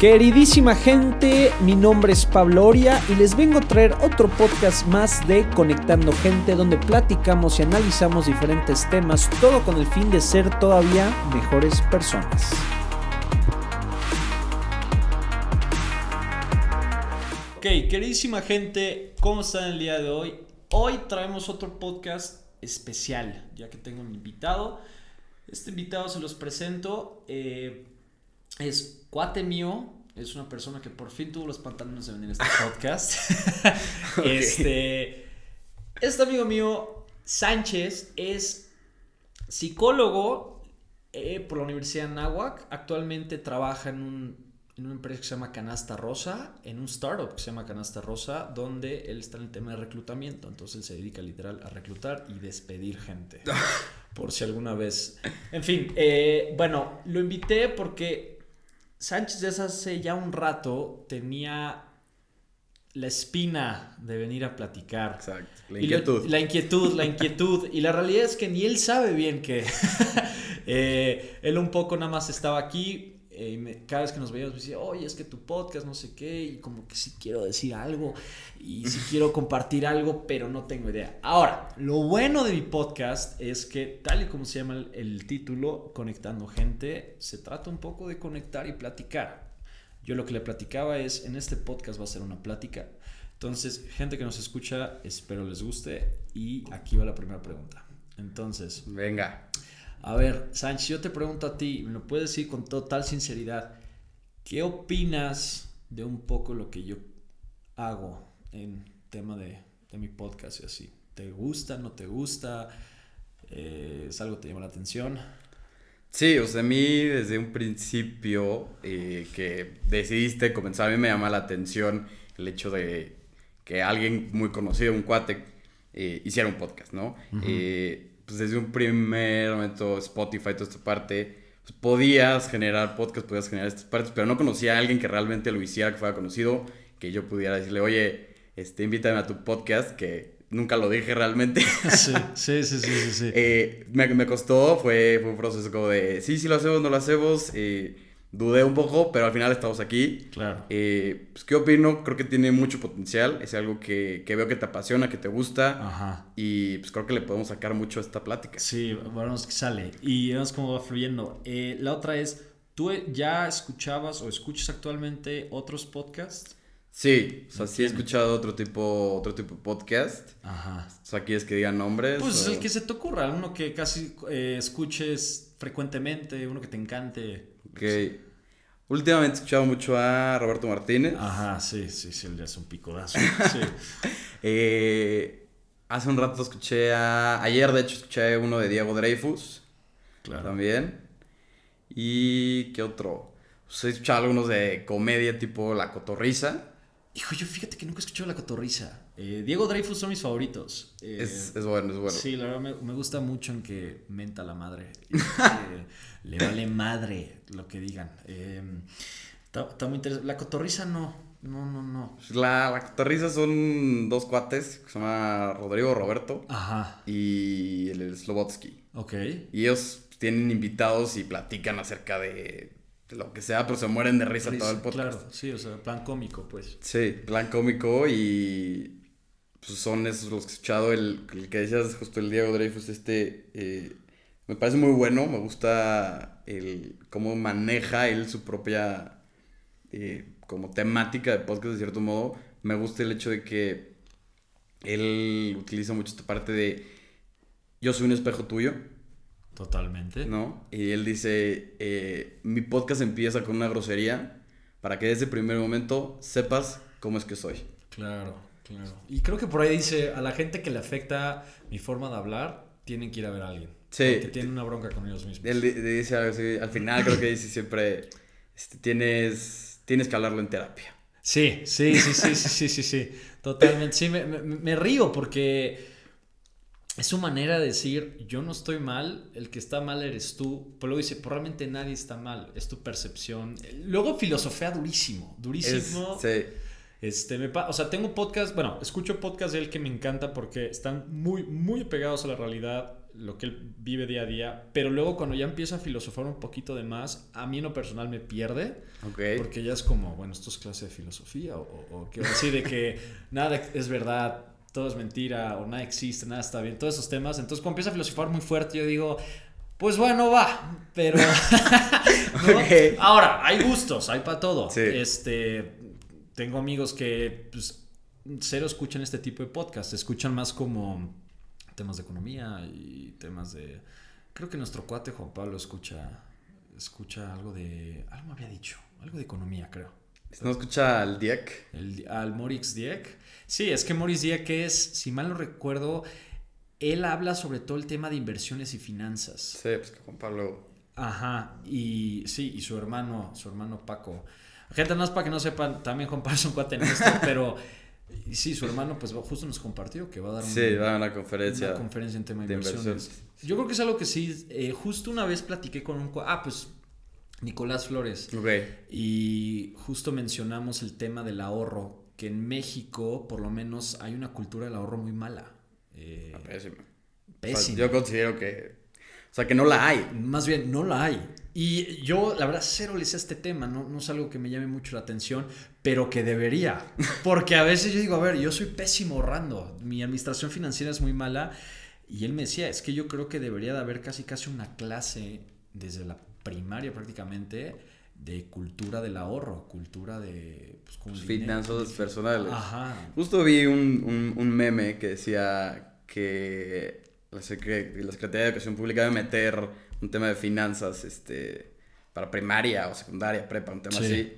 Queridísima gente, mi nombre es Pablo Oria y les vengo a traer otro podcast más de Conectando Gente donde platicamos y analizamos diferentes temas, todo con el fin de ser todavía mejores personas. Ok, queridísima gente, ¿cómo están el día de hoy? Hoy traemos otro podcast especial, ya que tengo un invitado. Este invitado se los presento. Eh, es cuate mío, es una persona que por fin tuvo los pantalones de venir a este podcast. Este, este amigo mío, Sánchez, es psicólogo eh, por la Universidad de Nahuac. Actualmente trabaja en, un, en una empresa que se llama Canasta Rosa, en un startup que se llama Canasta Rosa, donde él está en el tema de reclutamiento. Entonces él se dedica literal a reclutar y despedir gente. por si alguna vez. En fin, eh, bueno, lo invité porque Sánchez desde hace ya un rato tenía la espina de venir a platicar. Exacto. La inquietud. la inquietud, la inquietud. Y la realidad es que ni él sabe bien que eh, él un poco nada más estaba aquí eh, cada vez que nos veíamos me decía, oye, es que tu podcast, no sé qué, y como que sí quiero decir algo, y sí quiero compartir algo, pero no tengo idea. Ahora, lo bueno de mi podcast es que, tal y como se llama el, el título, Conectando Gente, se trata un poco de conectar y platicar. Yo lo que le platicaba es, en este podcast va a ser una plática. Entonces, gente que nos escucha, espero les guste, y aquí va la primera pregunta. Entonces, venga. A ver, Sánchez, yo te pregunto a ti, me lo puedes decir con total sinceridad, ¿qué opinas de un poco lo que yo hago en tema de, mi podcast y así? ¿Te gusta, no te gusta? Eh, ¿Es algo que te llama la atención? Sí, o sea, a mí desde un principio eh, que decidiste comenzar, a mí me llama la atención el hecho de que alguien muy conocido, un cuate, eh, hiciera un podcast, ¿no? Pues desde un primer momento Spotify, toda esta parte, pues podías generar podcast, podías generar estas partes, pero no conocía a alguien que realmente lo hiciera, que fuera conocido, que yo pudiera decirle, oye, este, invítame a tu podcast, que nunca lo dije realmente. Sí, sí, sí, sí, sí. eh, me, me, costó, fue, fue un proceso como de, sí, sí lo hacemos, no lo hacemos, eh, dudé un poco, pero al final estamos aquí. Claro. Eh, pues, ¿qué opino? Creo que tiene mucho potencial. Es algo que, que, veo que te apasiona, que te gusta. Ajá. Y pues creo que le podemos sacar mucho a esta plática. Sí, bueno, que sale. Y vemos cómo va fluyendo. Eh, la otra es, ¿tú ya escuchabas o escuchas actualmente otros podcasts? Sí, o sea, sí he escuchado otro tipo, otro tipo de podcast. Ajá. O sea, ¿quieres que digan nombres? Pues el que se te ocurra, uno que casi eh, escuches frecuentemente, uno que te encante. Ok. Últimamente he escuchado mucho a Roberto Martínez. Ajá, sí, sí, sí, él es un picodazo. Sí. eh, hace un rato escuché a. Ayer, de hecho, escuché uno de Diego Dreyfus. Claro. También. ¿Y qué otro? Pues he escuchado algunos de comedia tipo La Cotorrisa. Hijo, yo fíjate que nunca he escuchado La Cotorrisa. Eh, Diego Dreyfus son mis favoritos. Eh, es, es, bueno, es bueno. Sí, la verdad me, me, gusta mucho en que menta la madre. le vale madre lo que digan. Eh, está, muy interesante. La cotorriza no. No, no, no. La, la cotorriza son dos cuates que se llama Rodrigo Roberto. Ajá. Y el Slobotsky. Ok. Y ellos tienen invitados y platican acerca de lo que sea, pero se mueren de risa, risa todo el podcast. Claro, sí, o sea, plan cómico, pues. Sí, plan cómico y pues son esos los que he escuchado. El, el que decías justo el Diego Dreyfus, este, eh, me parece muy bueno. Me gusta el cómo maneja él su propia eh, como temática de podcast de cierto modo. Me gusta el hecho de que él utiliza mucho esta parte de yo soy un espejo tuyo. Totalmente. ¿No? Y él dice, eh, mi podcast empieza con una grosería para que desde el primer momento sepas cómo es que soy. Claro, claro. Y creo que por ahí dice, a la gente que le afecta mi forma de hablar, tienen que ir a ver a alguien. Sí. Que tienen una bronca con ellos mismos. Él dice algo así, al final creo que dice siempre, este, tienes, tienes que hablarlo en terapia. Sí, sí, sí, sí, sí, sí, sí, sí, totalmente. Sí, me, me, me río porque es su manera de decir, yo no estoy mal, el que está mal eres tú. Pero luego dice, probablemente nadie está mal, es tu percepción. Luego filosofía durísimo, durísimo. Es, sí. Este, me, o sea, tengo podcast, bueno, escucho podcast de él que me encanta porque están muy, muy pegados a la realidad. Lo que él vive día a día, pero luego cuando ya empieza a filosofar un poquito de más, a mí en lo personal me pierde, porque ya es como, bueno, esto es clase de filosofía, o, o, que así de que nada es verdad, todo es mentira, o nada existe, nada está bien, todos esos temas, entonces cuando empieza a filosofar muy fuerte, yo digo, pues bueno, va, pero... ¿no? Ahora, hay gustos, hay para todo. Sí. Este, tengo amigos que pues, cero escuchan este tipo de podcast, escuchan más como temas de economía y temas de... Creo que nuestro cuate Juan Pablo escucha, escucha algo de... Algo me había dicho, algo de economía, creo. ¿No escucha al Diek? El- al Morix Dieck. Sí, es que Morix Dieck es, si mal no recuerdo, él habla sobre todo el tema de inversiones y finanzas. Sí, pues que Juan Pablo. Ajá, y sí, y su hermano, su hermano Paco. Gente, es para que no sepan, también Juan Pablo es un cuate nuestro, pero y sí, su hermano pues justo nos compartió que va a dar un- Sí, va a una conferencia. una conferencia en tema de de inversiones. inversiones. Yo creo que es algo que sí, eh, justo una vez platiqué con un... Ah, pues Nicolás Flores. Ok. Y justo mencionamos el tema del ahorro, que en México por lo menos hay una cultura del ahorro muy mala. Eh. O sea, pésima. yo considero que. O sea, que no la hay. Más bien, no la hay. Y yo, la verdad, cero le sé a este tema, no, no es algo que me llame mucho la atención, pero que debería. Porque a veces yo digo, a ver, yo soy pésimo ahorrando, mi administración financiera es muy mala. Y él me decía, es que yo creo que debería de haber casi casi una clase desde la primaria prácticamente de cultura del ahorro, cultura de... Pues, dinero. Finanzas personales. Ajá. Justo vi un, un, un meme que decía que la Secretaría de Educación Pública debe meter un tema de finanzas este, para primaria o secundaria, prepa, un tema Sí. así.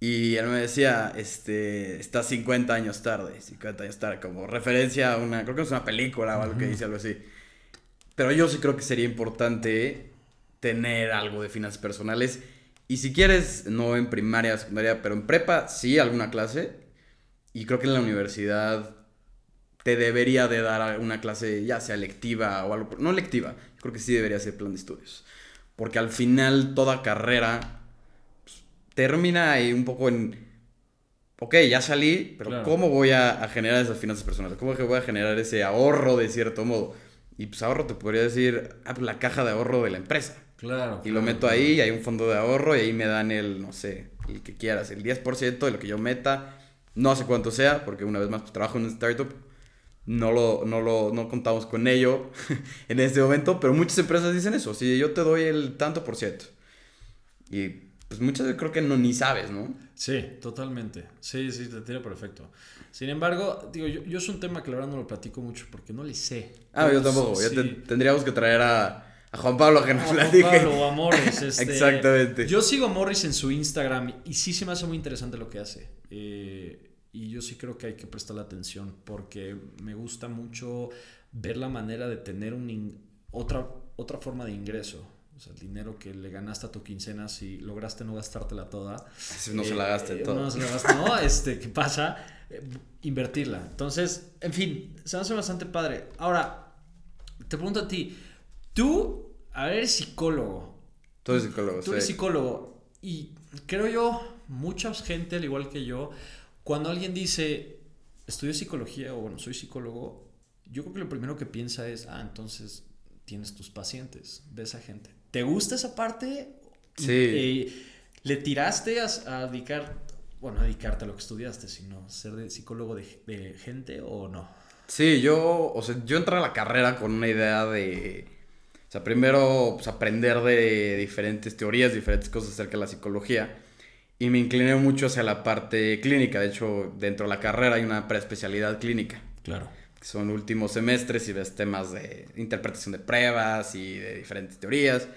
Y él me decía, este, está 50 años tarde, 50 años tarde, como referencia a una, creo que es una película o algo que dice algo así. Pero yo sí creo que sería importante tener algo de finanzas personales. Y si quieres, no en primaria, secundaria, pero en prepa, sí, alguna clase. Y creo que en la universidad te debería de dar una clase, ya sea lectiva o algo. No lectiva, creo que sí debería ser plan de estudios. Porque al final toda carrera pues, termina ahí un poco en... Ok, ya salí, pero Claro. ¿cómo voy a, a generar esas finanzas personales? ¿Cómo que voy a generar ese ahorro de cierto modo? Y pues ahorro te podría decir, ah, pues la caja de ahorro de la empresa. Claro. Y lo meto ahí, y hay un fondo de ahorro y ahí me dan el, no sé, el que quieras, el 10% de lo que yo meta. No sé cuánto sea, porque una vez más pues, trabajo en un startup. No lo, no lo, no contamos con ello en este momento, pero muchas empresas dicen eso. Si yo te doy el tanto por ciento. Y pues muchas veces creo que no ni sabes, ¿no? Sí, totalmente. Sí, sí, te tira perfecto. Sin embargo, digo, yo, yo es un tema que la verdad no lo platico mucho porque no le sé. Ah, yo tampoco. Ya sí. te- tendríamos que traer a, a Juan Pablo que nos a Juan platique. Pablo o a Morris. este, Exactamente. Yo sigo a Morris en su Instagram y sí se me hace muy interesante lo que hace. Eh, y yo sí creo que hay que prestarle atención porque me gusta mucho ver la manera de tener un otra, otra forma de ingreso. O sea, el dinero que le ganaste a tu quincena si lograste no gastártela toda. Si no se la gasten Eh, todo. No se la gasten, no, este, ¿qué pasa? Eh, invertirla. Entonces, en fin, se me hace bastante padre. Ahora, te pregunto a ti, tú, a ver, eres psicólogo. Tú eres psicólogo, Tú eres sí. psicólogo. Y creo yo, mucha gente, al igual que yo, cuando alguien dice, estudio psicología o bueno, soy psicólogo, yo creo que lo primero que piensa es, ah, entonces tienes tus pacientes, ves a gente. ¿Te gusta esa parte? Sí. Eh, ¿Le tiraste a, a dedicar, bueno, a dedicarte a lo que estudiaste, sino ser de psicólogo de, de gente o no? Sí, yo, o sea, yo entré a la carrera con una idea de, o sea, primero pues, aprender de diferentes teorías, diferentes cosas acerca de la psicología, y me incliné mucho hacia la parte clínica. De hecho, dentro de la carrera hay una preespecialidad clínica, Claro. que son últimos semestres y ves temas de interpretación de pruebas y de diferentes teorías.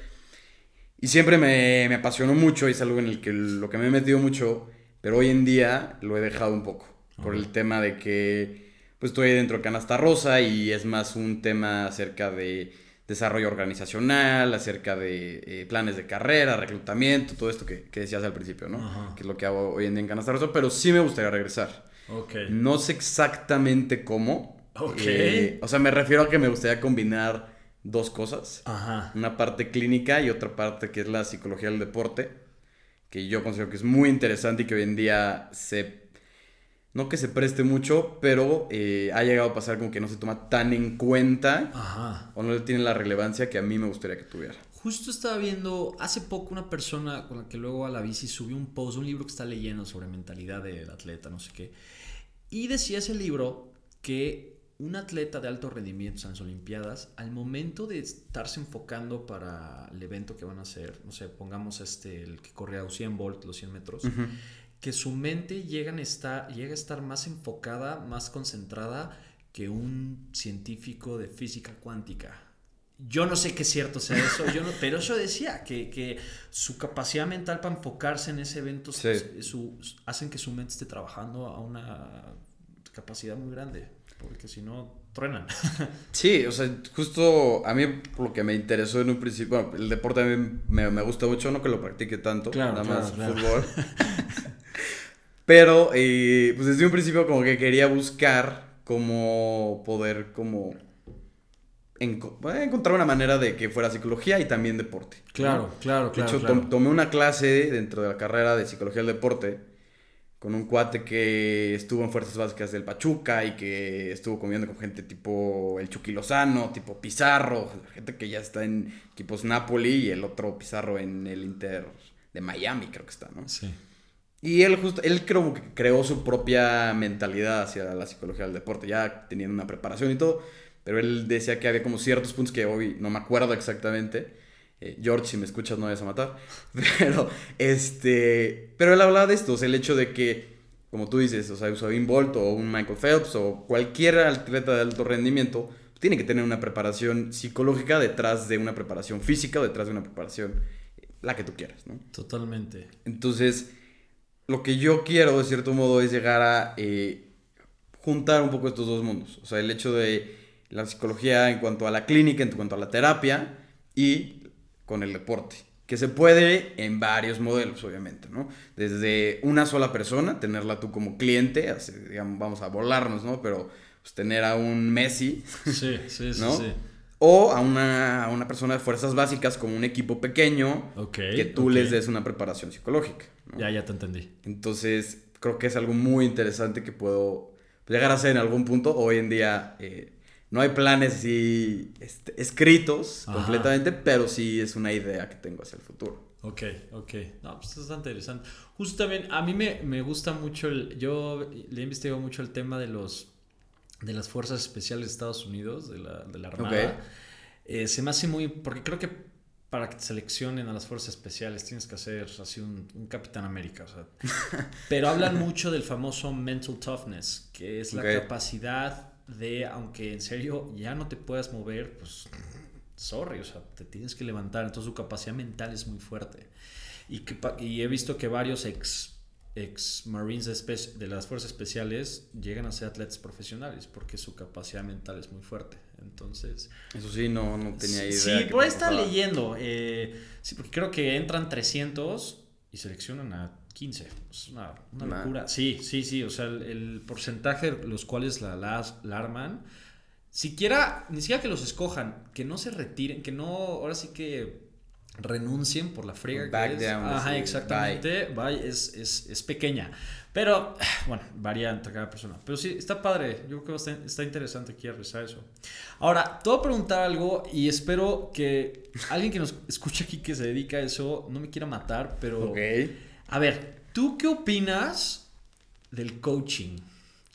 Y siempre me, me apasionó mucho y es algo en el que lo que me he metido mucho, pero hoy en día lo he dejado un poco. Por el tema de que pues estoy dentro de Canasta Rosa y es más un tema acerca de desarrollo organizacional, acerca de eh, planes de carrera, reclutamiento, todo esto que, que decías al principio, ¿no? Ajá. Que es lo que hago hoy en día en Canasta pero sí me gustaría regresar. Ok. No sé exactamente cómo. Ok. Eh, o sea, me refiero a que me gustaría combinar dos cosas. Ajá. Una parte clínica y otra parte que es la psicología del deporte, que yo considero que es muy interesante y que hoy en día se, no que se preste mucho, pero eh, ha llegado a pasar como que no se toma tan en cuenta Ajá. o no le tiene la relevancia que a mí me gustaría que tuviera. Justo estaba viendo hace poco una persona con la que luego a la bici subió un post, un libro que está leyendo sobre mentalidad del atleta, no sé qué. Y decía ese libro que un atleta de alto rendimiento en las Olimpiadas, al momento de estarse enfocando para el evento que van a hacer, no sé, pongamos este, el que corre a 100 volt, los 100 metros, que su mente llega a, estar, llega a estar más enfocada, más concentrada que un científico de física cuántica. Yo no sé qué cierto sea eso, yo no, pero eso decía, que, que, su capacidad mental para enfocarse en ese evento Sí. su, hacen que su mente esté trabajando a una capacidad muy grande, porque si no, truenan. Sí, o sea, justo a mí lo que me interesó en un principio, bueno, el deporte a mí me, me gusta mucho, no que lo practique tanto, Claro, nada claro, más claro. fútbol. Pero, eh, pues desde un principio como que quería buscar cómo poder como eh, encontrar una manera de que fuera psicología y también deporte. ¿no? Claro, claro, De claro. hecho, claro. tom- tomé una clase dentro de la carrera de psicología del deporte con un cuate que estuvo en Fuerzas Básicas del Pachuca y que estuvo comiendo con gente tipo el Chucky Lozano, tipo Pizarro, gente que ya está en equipos Napoli y el otro Pizarro en el Inter de Miami, creo que está, ¿no? Sí. Y él justo, él creo que creó su propia mentalidad hacia la psicología del deporte, ya teniendo una preparación y todo, pero él decía que había como ciertos puntos que hoy no me acuerdo exactamente. Eh, George, si me escuchas no vayas a matar. Pero, este, pero él hablaba de esto, o sea, el hecho de que, como tú dices, o sea, Usain Bolt o un Michael Phelps o cualquier atleta de alto rendimiento, tiene que tener una preparación psicológica detrás de una preparación física o detrás de una preparación, eh, la que tú quieras, ¿no? Totalmente. Entonces, lo que yo quiero, de cierto modo, es llegar a eh, juntar un poco estos dos mundos. O sea, el hecho de la psicología en cuanto a la clínica, en cuanto a la terapia y con el deporte. Que se puede en varios modelos, obviamente, ¿no? Desde una sola persona, tenerla tú como cliente, así, digamos, vamos a volarnos, ¿no? Pero pues, tener a un Messi, Sí, sí, sí, ¿no? sí. O a una, a una persona de fuerzas básicas como un equipo pequeño, que tú les des una preparación psicológica. ¿no? Ya, ya te entendí. Entonces, creo que es algo muy interesante que puedo llegar a hacer en algún punto. Hoy en día eh, no hay planes así este, escritos Ajá. completamente, pero sí es una idea que tengo hacia el futuro. Ok, ok. No, pues está interesante. Justo también, a mí me, me gusta mucho el. Yo le he investigado mucho el tema de los. De las fuerzas especiales de Estados Unidos, de la, de la Armada. Eh, se me hace muy. Porque creo que para que te seleccionen a las fuerzas especiales tienes que hacer así un, un Capitán América. O sea. Pero hablan mucho del famoso mental toughness, que es la capacidad de, aunque en serio ya no te puedas mover, pues sorry, o sea, te tienes que levantar. Entonces su capacidad mental es muy fuerte. Y, que, y he visto que varios ex, ex Marines de, las fuerzas especiales llegan a ser atletas profesionales porque su capacidad mental es muy fuerte. Entonces, Eso sí, no, no tenía idea. Sí, por ahí me está leyendo. eh, sí, porque creo que entran 300 y seleccionan a 15. Es una, una Nah. locura. Sí, sí, sí. O sea, el, el porcentaje de los cuales la, la, la arman, siquiera, ni siquiera que los escojan, que no se retiren, que no, ahora sí que renuncien por la friega Back que es. down, Ajá, exactamente. Bye, es, es, es pequeña. Pero, bueno, varía entre cada persona. Pero sí, está padre. Yo creo que está, interesante aquí revisar eso. Ahora, te voy a preguntar algo y espero que alguien que nos escuche aquí que se dedica a eso no me quiera matar, pero... Ok. A ver, ¿tú qué opinas del coaching?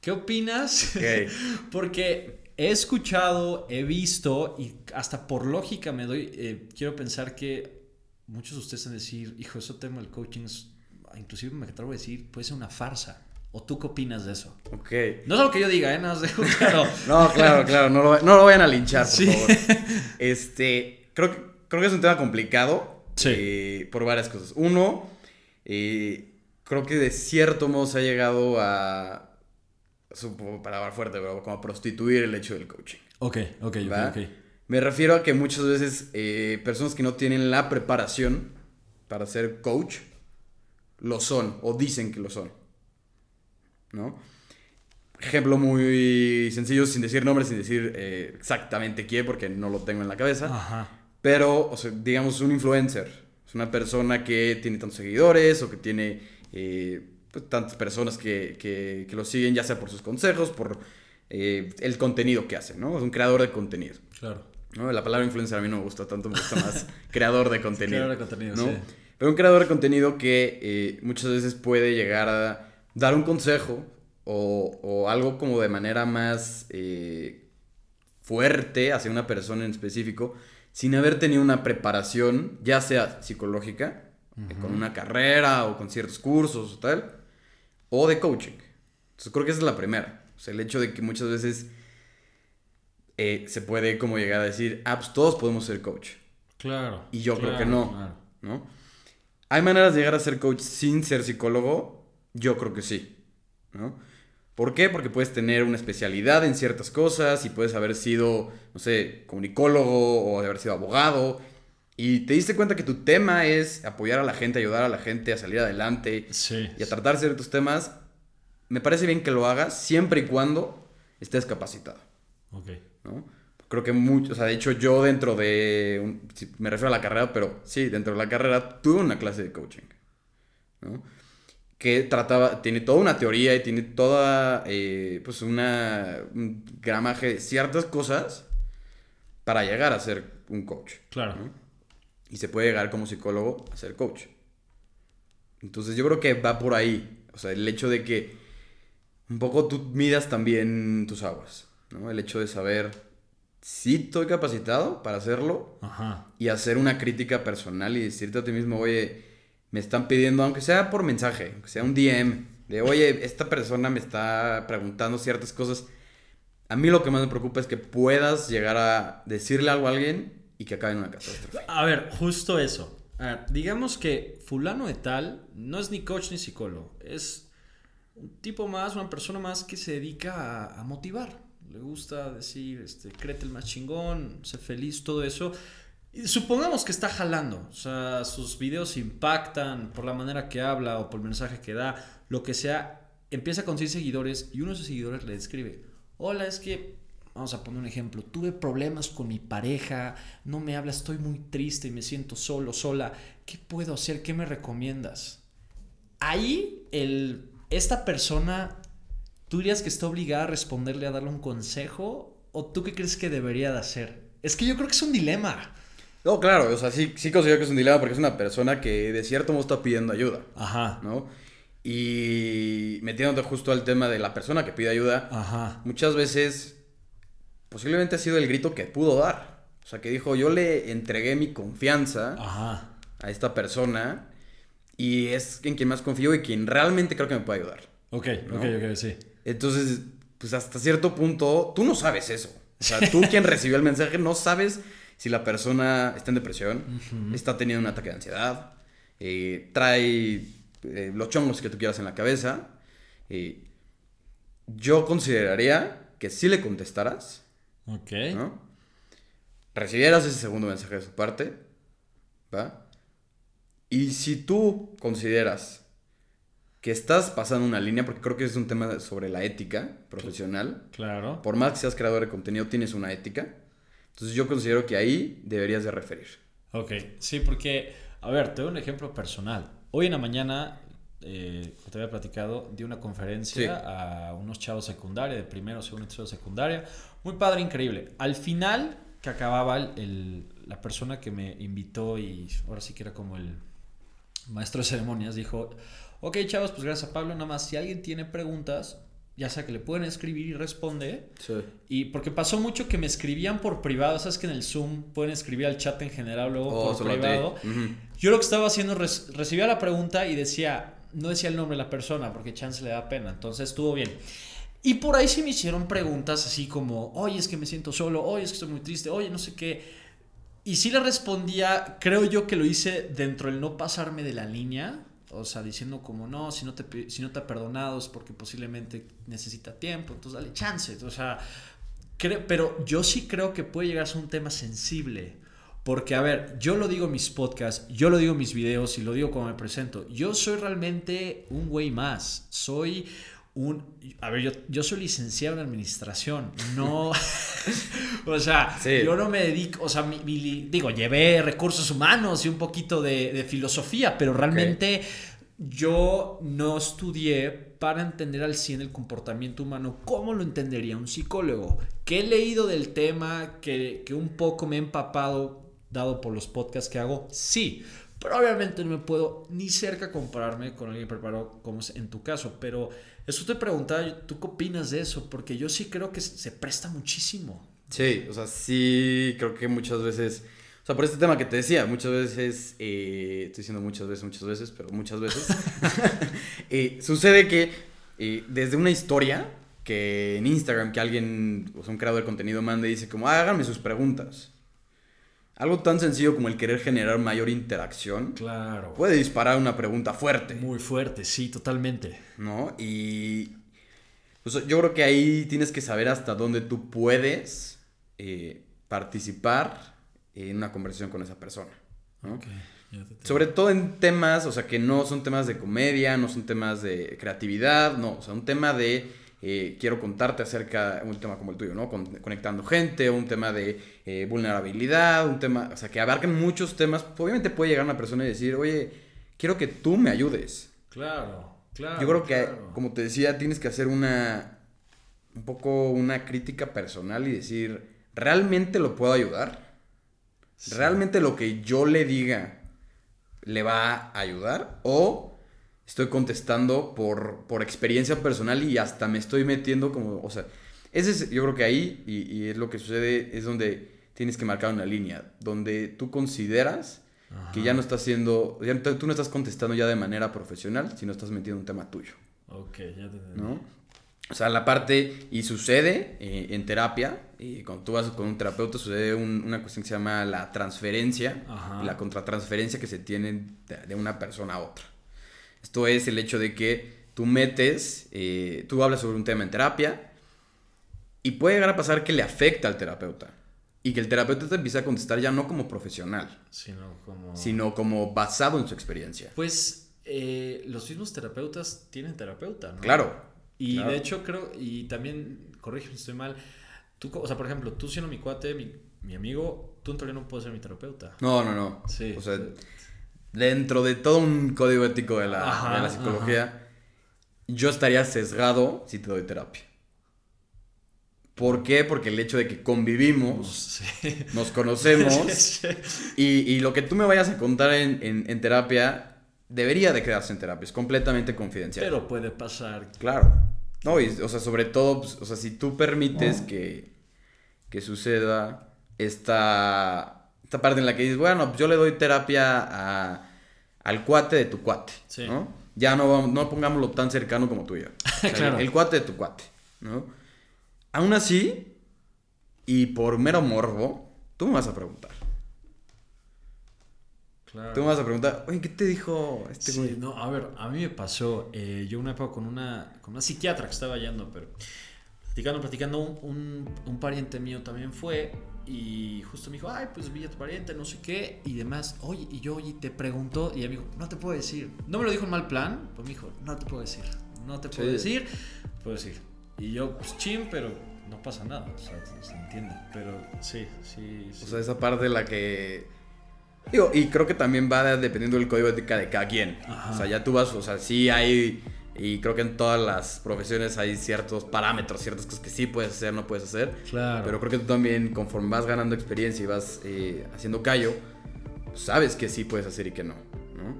¿Qué opinas? Ok. Porque he escuchado, he visto y hasta por lógica me doy, eh, quiero pensar que muchos de ustedes van a decir, hijo, eso tema del coaching, es- inclusive me atrevo a decir, puede ser una farsa. ¿O tú qué opinas de eso? Ok. No es algo que yo diga, ¿eh? Nada dejo claro. No, claro, claro, no lo, no lo vayan a linchar, por Sí. favor. Este, creo que, creo que es un tema complicado. Sí. eh, por varias cosas. Uno, eh, creo que de cierto modo se ha llegado a, supongo palabra fuerte, pero como a prostituir el hecho del coaching. Ok, ok, ok, ok. Me refiero a que muchas veces eh, personas que no tienen la preparación para ser coach, lo son o dicen que lo son. ¿No? Ejemplo muy sencillo, sin decir nombres, sin decir eh, exactamente quién, porque no lo tengo en la cabeza. Ajá. Pero, o sea, digamos, un influencer. Es una persona que tiene tantos seguidores o que tiene eh, pues, tantas personas que, que, que, lo siguen, ya sea por sus consejos, por eh, el contenido que hace, ¿no? Es un creador de contenido. Claro. ¿No? La palabra influencer a mí no me gusta tanto, me gusta más creador de contenido. Creador de contenido, ¿no? sí. Pero un creador de contenido que eh, muchas veces puede llegar a dar un consejo o, o algo como de manera más eh, fuerte hacia una persona en específico, sin haber tenido una preparación, ya sea psicológica, uh -huh. con una carrera o con ciertos cursos o tal, o de coaching. Entonces creo que esa es la primera. O sea, el hecho de que muchas veces eh, se puede como llegar a decir, ah, pues todos podemos ser coach. Claro. Y yo claro, creo que no, claro. ¿no? ¿Hay maneras de llegar a ser coach sin ser psicólogo? Yo creo que sí, ¿no? ¿Por qué? Porque puedes tener una especialidad en ciertas cosas y puedes haber sido, no sé, comunicólogo o haber sido abogado y te diste cuenta que tu tema es apoyar a la gente, ayudar a la gente a salir adelante sí, y a tratar ciertos temas. Me parece bien que lo hagas siempre y cuando estés capacitado. Ok. ¿No? Creo que mucho, o sea, de hecho yo dentro de, un, me refiero a la carrera, pero sí, dentro de la carrera tuve una clase de coaching, ¿no? Que trataba, tiene toda una teoría y tiene toda, eh, pues una, un gramaje de ciertas cosas para llegar a ser un coach. Claro. ¿no? Y se puede llegar como psicólogo a ser coach. Entonces yo creo que va por ahí, o sea, el hecho de que un poco tú midas también tus aguas, ¿no? El hecho de saber si estoy capacitado para hacerlo Ajá. y hacer una crítica personal y decirte a ti mismo, oye, me están pidiendo, aunque sea por mensaje, aunque sea un DM, de, oye, esta persona me está preguntando ciertas cosas. A mí lo que más me preocupa es que puedas llegar a decirle algo a alguien y que acabe en una catástrofe. A ver, justo eso. A ver, digamos que fulano de tal no es ni coach ni psicólogo, es un tipo más, una persona más que se dedica a, a motivar. Le gusta decir, este, créete el más chingón, sé feliz, todo eso. Supongamos que está jalando, o sea, sus videos impactan por la manera que habla o por el mensaje que da, lo que sea. Empieza con 100 seguidores y uno de sus seguidores le escribe, hola, es que, vamos a poner un ejemplo, tuve problemas con mi pareja, no me habla, estoy muy triste y me siento solo, sola, ¿qué puedo hacer? ¿Qué me recomiendas? Ahí, el, esta persona ¿Tú dirías que está obligada a responderle a darle un consejo? ¿O tú qué crees que debería de hacer? Es que yo creo que es un dilema. No, claro, o sea, sí, sí considero que es un dilema porque es una persona que de cierto modo está pidiendo ayuda. Ajá. ¿No? Y metiéndote justo al tema de la persona que pide ayuda, Ajá. muchas veces posiblemente ha sido el grito que pudo dar. O sea, que dijo, yo le entregué mi confianza Ajá. a esta persona y es en quien más confío y quien realmente creo que me puede ayudar. Ok, ¿no? ok, ok, sí. Entonces, pues hasta cierto punto, tú no sabes eso. O sea, tú quien recibió el mensaje no sabes si la persona está en depresión, está teniendo un ataque de ansiedad, eh, trae eh, los chongos que tú quieras en la cabeza. Eh, yo consideraría que si le contestaras, Ok. ¿no? Recibieras ese segundo mensaje de su parte, ¿va? Y si tú consideras que estás pasando una línea, porque creo que es un tema sobre la ética profesional, Claro. por más que seas creador de contenido, tienes una ética. Entonces yo considero que ahí deberías de referir. Ok, sí, porque, a ver, te doy un ejemplo personal. Hoy en la mañana, eh, te había platicado, di una conferencia Sí. a unos chavos secundaria, de primero, segundo tercero secundaria. Muy padre, increíble. Al final, que acababa el, el- la persona que me invitó y ahora sí que era como el maestro de ceremonias, dijo, ok chavos, pues gracias a Pablo, nada más, si alguien tiene preguntas, ya sea que le pueden escribir y responde, Sí. y porque pasó mucho que me escribían por privado, sabes que en el Zoom pueden escribir al chat en general luego Oh, por privado. Yo lo que estaba haciendo, recibía la pregunta y decía, no decía el nombre de la persona porque chance le da pena, entonces estuvo bien. Y por ahí sí me hicieron preguntas así como, oye, es que me siento solo, oye, es que estoy muy triste, oye, no sé qué. Y sí le respondía, creo yo que lo hice dentro del no pasarme de la línea, o sea, diciendo como, no, si no te, si no te ha perdonado es porque posiblemente necesita tiempo, entonces dale chance, o sea, pero yo sí creo que puede llegar a ser un tema sensible. Porque, a ver, yo lo digo en mis podcasts, yo lo digo en mis videos y lo digo como me presento. Yo soy realmente un güey más. Soy un... A ver, yo, yo soy licenciado en administración. No... o sea, Sí. yo no me dedico... O sea, mi- mi- digo, llevé recursos humanos y un poquito de, de filosofía, pero realmente yo no estudié para entender al 100 el comportamiento humano. ¿Cómo lo entendería un psicólogo? Que he leído del tema, que, que un poco me he empapado dado por los podcasts que hago, sí. Pero obviamente no me puedo ni cerca compararme con alguien preparado como es en tu caso. Pero eso te preguntaba, ¿tú qué opinas de eso? Porque yo sí creo que se presta muchísimo. Sí, o sea, sí creo que muchas veces... O sea, por este tema que te decía, muchas veces, eh, estoy diciendo muchas veces, muchas veces, pero muchas veces, eh, sucede que eh, desde una historia que en Instagram, que alguien, o sea, un creador de contenido manda y dice como, ah, háganme sus preguntas. Algo tan sencillo como el querer generar mayor interacción. Claro. Puede disparar una pregunta fuerte. Muy fuerte, sí, totalmente. ¿No? Y. Pues, yo creo que ahí tienes que saber hasta dónde tú puedes eh, participar en una conversación con esa persona. ¿no? Sobre todo en temas, o sea, que no son temas de comedia, no son temas de creatividad, no, o sea, un tema de eh, quiero contarte acerca de un tema como el tuyo, ¿no? conectando gente, un tema de eh, vulnerabilidad, un tema, o sea, que abarcan muchos temas. Obviamente puede llegar una persona y decir, oye, quiero que tú me ayudes. Claro, claro. Yo creo que, como te decía, tienes que hacer una, un poco una crítica personal y decir, ¿realmente lo puedo ayudar? ¿Realmente lo que yo le diga le va a ayudar? ¿O estoy contestando por, por experiencia personal y hasta me estoy metiendo como, o sea, ese es, yo creo que ahí, y, es lo que sucede, es donde tienes que marcar una línea, donde tú consideras que ya no estás haciendo, ya tú no estás contestando ya de manera profesional, sino estás metiendo un tema tuyo. Ok, ya te ¿No? O sea, la parte, y sucede eh, en terapia, y cuando tú vas con un terapeuta, sucede una cuestión que se llama la transferencia, la contratransferencia que se tiene de una persona a otra. Esto es el hecho de que tú metes, eh, tú hablas sobre un tema en terapia y puede llegar a pasar que le afecta al terapeuta. Y que el terapeuta te empieza a contestar ya no como profesional, sino como, sino como basado en su experiencia. Pues eh, los mismos terapeutas tienen terapeuta, ¿no? Claro. Y de hecho creo, y también, corrígeme si estoy mal, tú, o sea, por ejemplo, tú siendo mi cuate, mi, mi amigo, tú en realidad no puedes ser mi terapeuta. No, no, no. Sí. O sea, dentro de todo un código ético de la, psicología, yo estaría sesgado si te doy terapia. ¿Por qué? Porque el hecho de que convivimos, nos conocemos, y, lo que tú me vayas a contar en, terapia debería de quedarse en terapia, es completamente confidencial. Pero puede pasar. Claro. No, y, o sea, sobre todo, pues, o sea, si tú permites que, que suceda esta esta parte en la que dices, bueno, pues yo le doy terapia a, al cuate de tu cuate, ¿no? Ya no, no pongámoslo tan cercano como tuyo. claro. el, cuate de tu cuate, ¿no? Aún así, y por mero morbo, tú me vas a preguntar. Claro. Tú me vas a preguntar, oye, ¿qué te dijo este sí, No, a ver, a mí me pasó, eh, yo una época con una, con una psiquiatra que estaba yendo, pero platicando, platicando, un, un pariente mío también fue y justo me dijo, ay, pues vi a tu pariente, no sé qué, y demás. Oye, y yo, oye, te preguntó, y ella me dijo, no te puedo decir. No me lo dijo en mal plan, pues me dijo, no te puedo decir, no te puedo decir, puedo decir. Y yo, pues chim, pero no pasa nada, o sea, se entiende. Pero sí, sí, O sea, esa parte de la que. Digo, y creo que también va dependiendo del código ética de cada quien. O sea, ya tú vas, o sea, sí hay y creo que en todas las profesiones hay ciertos parámetros, ciertas cosas que sí puedes hacer, no puedes hacer. Claro. Pero creo que tú también, conforme vas ganando experiencia y vas eh, haciendo callo, sabes que sí puedes hacer y que no, no.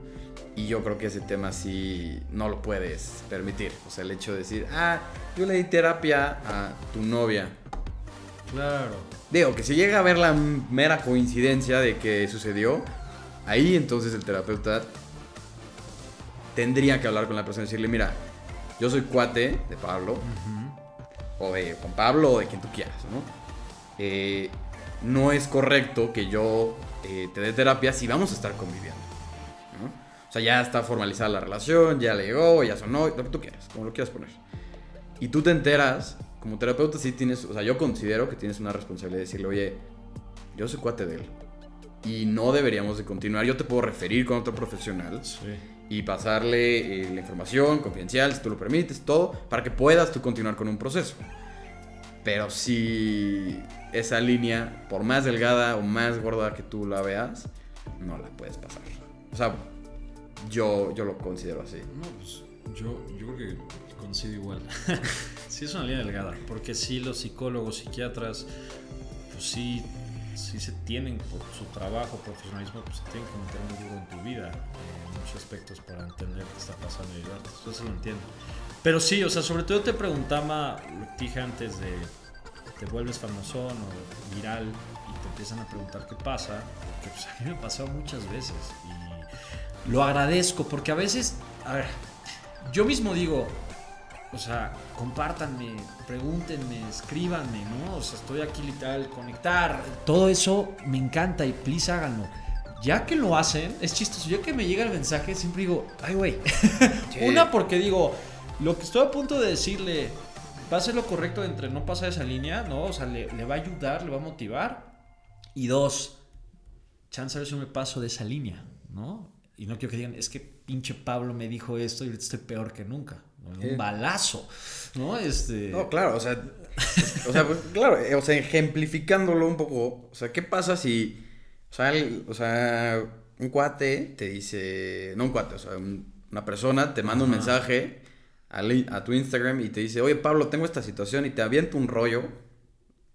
Y yo creo que ese tema sí no lo puedes permitir. O sea, el hecho de decir, ah, yo le di terapia a tu novia. Claro. Digo, que si llega a ver la mera coincidencia de que sucedió, ahí entonces el terapeuta tendría que hablar con la persona y decirle, mira, yo soy cuate de Pablo, o de Juan Pablo, o de quien tú quieras, ¿no? Eh, no es correcto que yo eh, te dé terapia si vamos a estar conviviendo. ¿no? O sea, ya está formalizada la relación, ya le llegó, ya sonó, lo que tú quieras, como lo quieras poner. Y tú te enteras, como terapeuta sí tienes, o sea, yo considero que tienes una responsabilidad de decirle, oye, yo soy cuate de él. Y no deberíamos de continuar. Yo te puedo referir con otro profesional. Sí y pasarle eh, la información confidencial, si tú lo permites, todo, para que puedas tú continuar con un proceso. Pero si esa línea, por más delgada o más gorda que tú la veas, no la puedes pasar. O sea, Yo, yo lo considero así. No, pues yo, yo creo que coincido igual. sí es una línea delgada, porque sí los psicólogos, psiquiatras, pues sí, sí se tienen por su trabajo, profesionalismo, pues se tienen que meter muy duro en tu vida, en muchos aspectos para entender qué está pasando y ayudarte. Eso lo entiendo. Pero sí, o sea, sobre todo te preguntaba, lo que dije antes de te vuelves famosón o viral y te empiezan a preguntar qué pasa, que pues a mí me ha pasado muchas veces y lo agradezco porque a veces, a ver, yo mismo digo, o sea, compártanme, pregúntenme, escríbanme, ¿no? O sea, estoy aquí literal, conectar, todo eso me encanta y please háganlo. Ya que lo hacen, es chistoso, ya que me llega el mensaje, siempre digo, ay, güey. Una, porque digo, lo que estoy a punto de decirle, va a ser lo correcto entre no pasar esa línea, ¿no? O sea, le, va a ayudar, le va a motivar. Y dos, chance a ver si me paso de esa línea, ¿no? Y no quiero que digan, es que pinche Pablo me dijo esto y ahorita estoy peor que nunca. Un balazo, ¿no? Este... No, claro, o sea, o sea, pues, claro, eh, o sea, ejemplificándolo un poco, o sea, ¿qué pasa si, o sea, o sea un cuate te dice, no un cuate, o sea, una persona te manda un mensaje a, tu Instagram y te dice, oye Pablo, tengo esta situación y te avienta un rollo,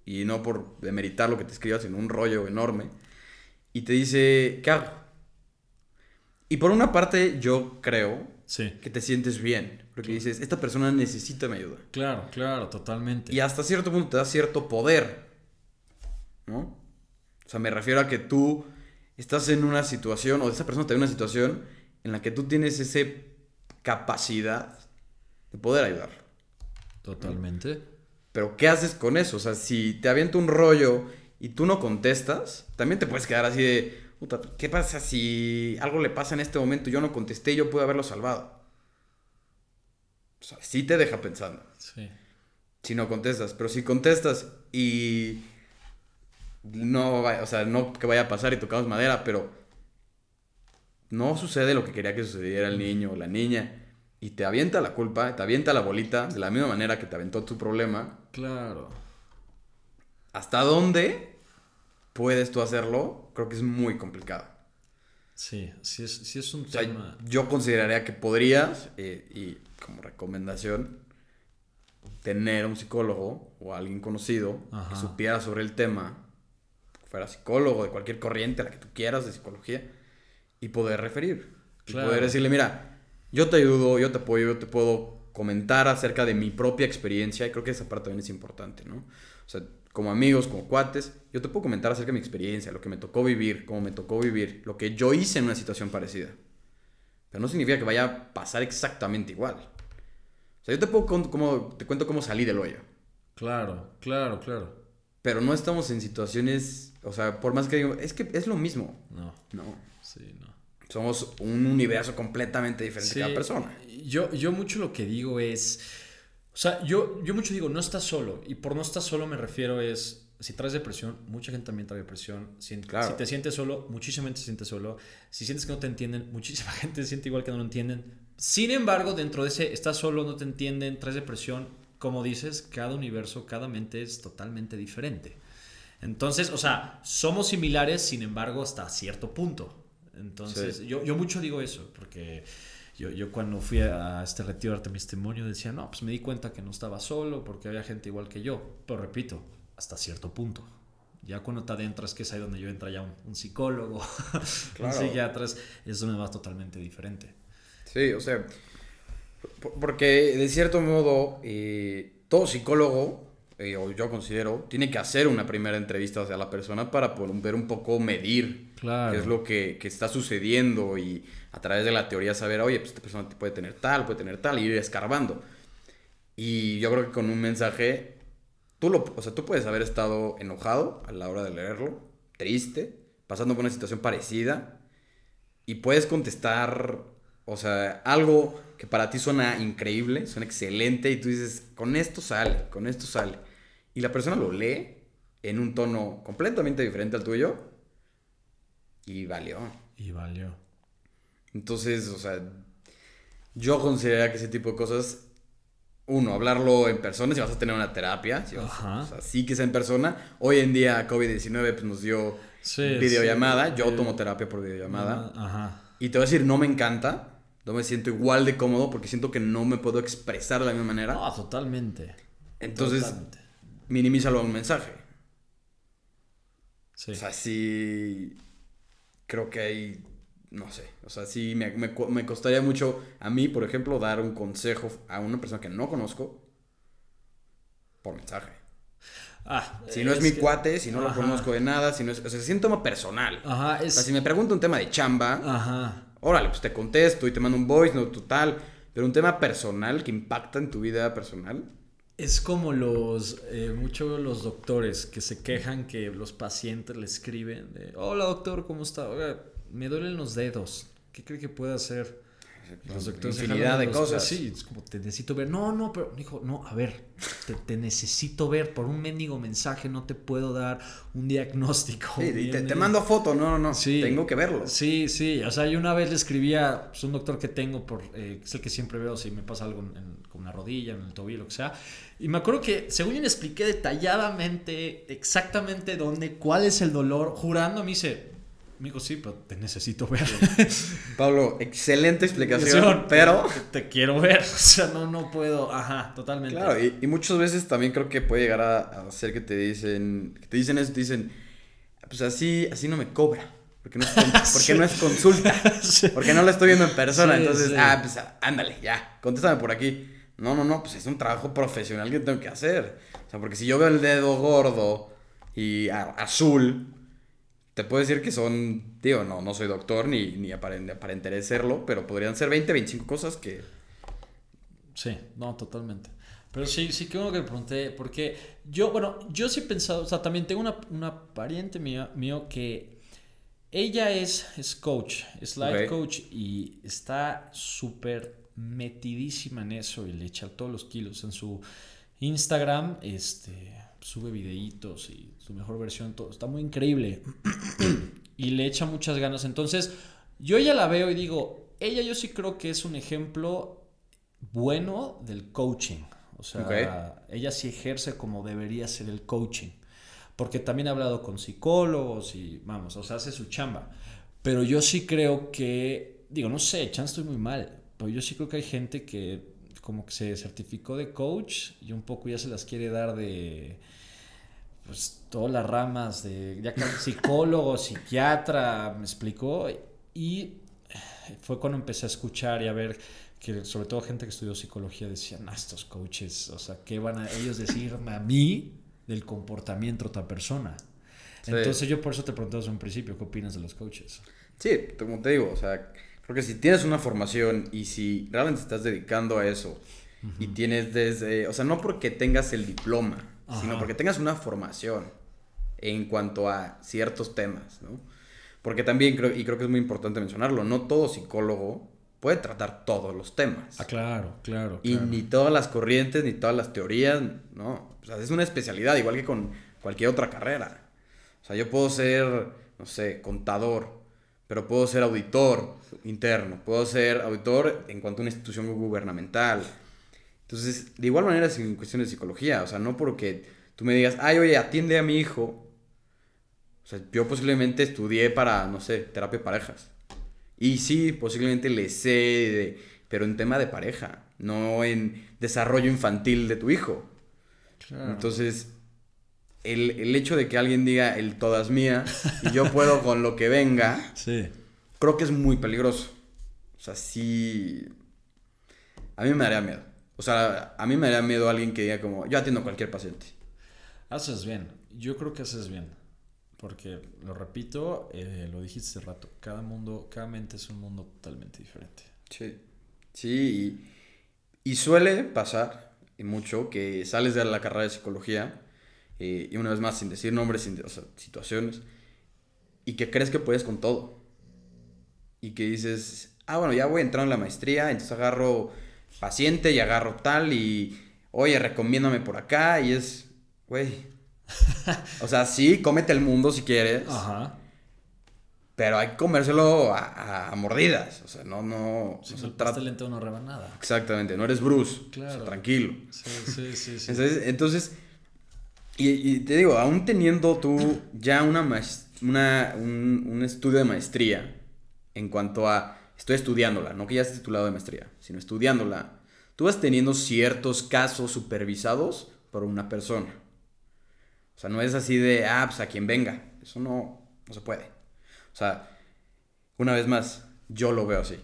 y no por demeritar lo que te escriba, sino un rollo enorme, y te dice, ¿qué hago? Y por una parte yo creo que te sientes bien, porque dices, esta persona necesita mi ayuda. Claro, claro, totalmente. Y hasta cierto punto te da cierto poder, ¿no? O sea, me refiero a que tú estás en una situación, o esa persona está en una situación en la que tú tienes esa capacidad de poder ayudar. Totalmente. Pero ¿qué haces con eso? O sea, si te avienta un rollo y tú no contestas, también te puedes quedar así de, puta, ¿qué pasa si algo le pasa en este momento y yo no contesté y yo pude haberlo salvado? O sea, sí te deja pensando. Sí. Si no contestas, pero si contestas y no, o sea, no que vaya a pasar y tocamos madera, pero no sucede lo que quería que sucediera el niño o la niña y te avienta la culpa, te avienta la bolita de la misma manera que te aventó tu problema. Claro. ¿Hasta dónde puedes tú hacerlo? Creo que es muy complicado. Sí, sí es, sí es un tema. Yo consideraría que podrías, eh, y como recomendación, tener un psicólogo o alguien conocido que supiera sobre el tema, fuera psicólogo de cualquier corriente, la que tú quieras de psicología, y poder referir. Y poder decirle, mira, yo te ayudo, yo te apoyo, yo te puedo comentar acerca de mi propia experiencia y creo que esa parte también es importante, ¿no? O sea, como amigos, como cuates, yo te puedo comentar acerca de mi experiencia, lo que me tocó vivir, cómo me tocó vivir, lo que yo hice en una situación parecida. Pero no significa que vaya a pasar exactamente igual. O sea, yo te puedo como, te cuento cómo salí del hoyo. Claro, claro, claro. Pero no estamos en situaciones, o sea, por más que digo, es que es lo mismo. No. No. Sí, no somos un universo completamente diferente cada persona. Yo, yo mucho lo que digo es, o sea, yo, yo mucho digo, no estás solo. Y por no estar solo me refiero es, si traes depresión, mucha gente también trae depresión. Si, si te sientes solo, muchísima gente se siente solo. Si sientes que no te entienden, muchísima gente se siente igual que no lo entienden. Sin embargo, dentro de ese, estás solo, no te entienden, traes depresión, como dices, cada universo, cada mente es totalmente diferente. Entonces, o sea, somos similares, sin embargo, hasta cierto punto. Entonces, yo, yo mucho digo eso, porque yo, yo cuando fui a este retiro de testimonio decía, no, pues me di cuenta que no estaba solo, porque había gente igual que yo. Pero repito, hasta cierto punto. Ya cuando te adentras, que es ahí donde yo entra ya un, psicólogo, un psiquiatra, es una va totalmente diferente. Sí, o sea, porque de cierto modo, eh, todo psicólogo eh, o yo considero, tiene que hacer una primera entrevista hacia la persona para ver un poco, medir qué es lo que, que, está sucediendo y a través de la teoría saber, oye, pues esta persona puede tener tal, puede tener tal, y ir escarbando. Y yo creo que con un mensaje, tú, lo, o sea, tú puedes haber estado enojado a la hora de leerlo, triste, pasando por una situación parecida, y puedes contestar, o sea, algo que para ti suena increíble, suena excelente, y tú dices, con esto sale, con esto sale y la persona lo lee en un tono completamente diferente al tuyo y valió. Y valió. Entonces, o sea, yo consideraría que ese tipo de cosas uno, hablarlo en persona, si vas a tener una terapia, si vas, Ajá. o sea, sí que sea en persona. Hoy en día COVID-19 pues, nos dio Sí, videollamada, sí, yo eh, tomo terapia por videollamada. Ajá. Y te voy a decir, no me encanta, no me siento igual de cómodo porque siento que no me puedo expresar de la misma manera. No, totalmente. Entonces, Totalmente. minimízalo a un mensaje. Sí. O sea, sí. Creo que hay. No sé. O sea, sí me, me, me costaría mucho a mí, por ejemplo, dar un consejo a una persona que no conozco por mensaje. Ah, Si no es, mi que- cuate, si no lo conozco de nada, si no es. O sea, es un tema personal. Ajá, O es. sea, si me pregunta un tema de chamba, Ajá. órale, pues te contesto y te mando un voice, no total. Pero un tema personal que impacta en tu vida personal. Es como los, eh, muchos los doctores que se quejan que los pacientes le escriben de, hola doctor, ¿cómo está? Oiga, me duelen los dedos. ¿Qué cree que puede hacer? Los doctores Infinidad de los- cosas. Sí, es como te necesito ver. No, no, pero dijo, no, a ver, te, te necesito ver. Por un mendigo mensaje no te puedo dar un diagnóstico. Sí, bien, te, mando foto, no, no, no. Sí. Tengo que verlo. Sí, sí. O sea, yo una vez le escribía, pues, un doctor que tengo, por, eh, es el que siempre veo si me pasa algo en- en- con una rodilla, en el tobillo, lo que sea. Y me acuerdo que, según yo le expliqué detalladamente, exactamente dónde, cuál es el dolor, jurando, me dice, amigo, sí, pero te necesito ver. Pablo, excelente explicación, pero... Te, te quiero ver. O sea, no, no puedo. Ajá, totalmente. Claro, y, y muchas veces también creo que puede llegar a, a hacer que te dicen, que te dicen eso, te dicen, pues así, así no me cobra, porque no es, con- porque Sí. no es consulta, Sí. porque no lo estoy viendo en persona, Sí, entonces, ah, pues ándale, ya, contéstame por aquí. No, no, no, pues es un trabajo profesional que tengo que hacer. O sea, porque si yo veo el dedo gordo y a- azul, te puedo decir que son, digo, no, no soy doctor ni, ni aparen- aparentaré serlo, pero podrían ser 20, 25 cosas que... Sí, no, totalmente. Pero sí, sí que uno que le pregunté, porque yo, bueno, yo sí he pensado, o sea, también tengo una, una pariente mía, mío que ella es, es coach, es life coach y está súper metidísima en eso y le echa todos los kilos en su Instagram, este, sube videitos y su mejor versión, todo, está muy increíble y le echa muchas ganas. Entonces, yo ya la veo y digo, ella yo sí creo que es un ejemplo bueno del coaching. O sea, ella sí ejerce como debería ser el coaching. Porque también ha hablado con psicólogos y, vamos, o sea, hace su chamba. Pero yo sí creo que, digo, no sé, chance estoy muy mal, pero yo sí creo que hay gente que como que se certificó de coach y un poco ya se las quiere dar de, pues, todas las ramas de, ya psicólogo, psiquiatra, me explicó. Y fue cuando empecé a escuchar y a ver que sobre todo gente que estudió psicología decían, ah, estos coaches, o sea, ¿qué van a ellos decirme a mí del comportamiento de otra persona? Sí. Entonces yo por eso te pregunté desde un principio, ¿qué opinas de los coaches? Sí, como te digo, o sea, creo que si tienes una formación y si realmente estás dedicando a eso y tienes desde, o sea, no porque tengas el diploma, sino porque tengas una formación en cuanto a ciertos temas, ¿no? Porque también creo, y creo que es muy importante mencionarlo, no todo psicólogo puede tratar todos los temas. Ah, claro, claro. Y ni todas las corrientes, ni todas las teorías, no. O sea, es una especialidad, igual que con cualquier otra carrera. O sea, yo puedo ser, no sé, contador, pero puedo ser auditor interno, puedo ser auditor en cuanto a una institución gubernamental. Entonces, de igual manera es en cuestión de psicología. O sea, no porque tú me digas, ay, oye, atiende a mi hijo. O sea, yo posiblemente estudié para, no sé, terapia de parejas. Y sí, posiblemente le sé, de- pero en tema de pareja, no en desarrollo infantil de tu hijo. Claro. Entonces, el, el hecho de que alguien diga el todas mía y yo puedo con lo que venga, Sí. creo que es muy peligroso. O sea, sí. A mí me daría miedo. O sea, a mí me daría miedo alguien que diga como, yo atiendo a cualquier paciente. Haces bien. Yo creo que haces bien. Porque, lo repito, eh, lo dijiste hace rato, cada mundo, cada mente es un mundo totalmente diferente. Sí. Sí, y, y suele pasar, y mucho, que sales de la carrera de psicología, eh, y una vez más, sin decir nombres, sin, o sea, situaciones, y que crees que puedes con todo. Y que dices, ah, bueno, ya voy a entrar en la maestría, entonces agarro paciente y agarro tal, y oye, recomiéndame por acá, y es, güey. O sea, sí, cómete el mundo si quieres, Ajá. Pero hay que comérselo a, a mordidas. O sea, no, no. Si no no se entero no rebanada. Exactamente, no eres Bruce. o sea, Claro. tranquilo. Sí, sí, sí. sí. Entonces, entonces y, y te digo, aún teniendo tú ya una, una un, un estudio de maestría en cuanto a, estoy estudiándola, no que ya estés titulado de maestría, sino estudiándola, tú vas teniendo ciertos casos supervisados por una persona. O sea, no es así de, ah, pues a quien venga. Eso no, no se puede. O sea, una vez más, yo lo veo así,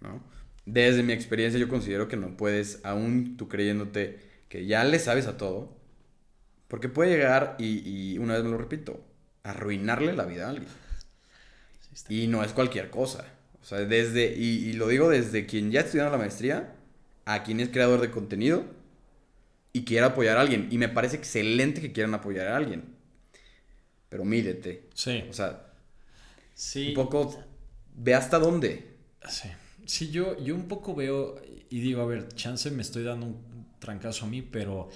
¿no? Desde mi experiencia yo considero que no puedes, aún tú creyéndote que ya le sabes a todo, porque puede llegar y, y una vez me lo repito, arruinarle la vida a alguien. Sí. Y no es cualquier cosa. O sea, desde, y, y lo digo desde quien ya estudiando la maestría a quien es creador de contenido y quiere apoyar a alguien. Y me parece excelente que quieran apoyar a alguien. Pero mídete. Sí. O sea, Sí. un poco ve hasta dónde. Sí, sí yo, yo un poco veo y digo, a ver, chance me estoy dando un trancazo a mí, pero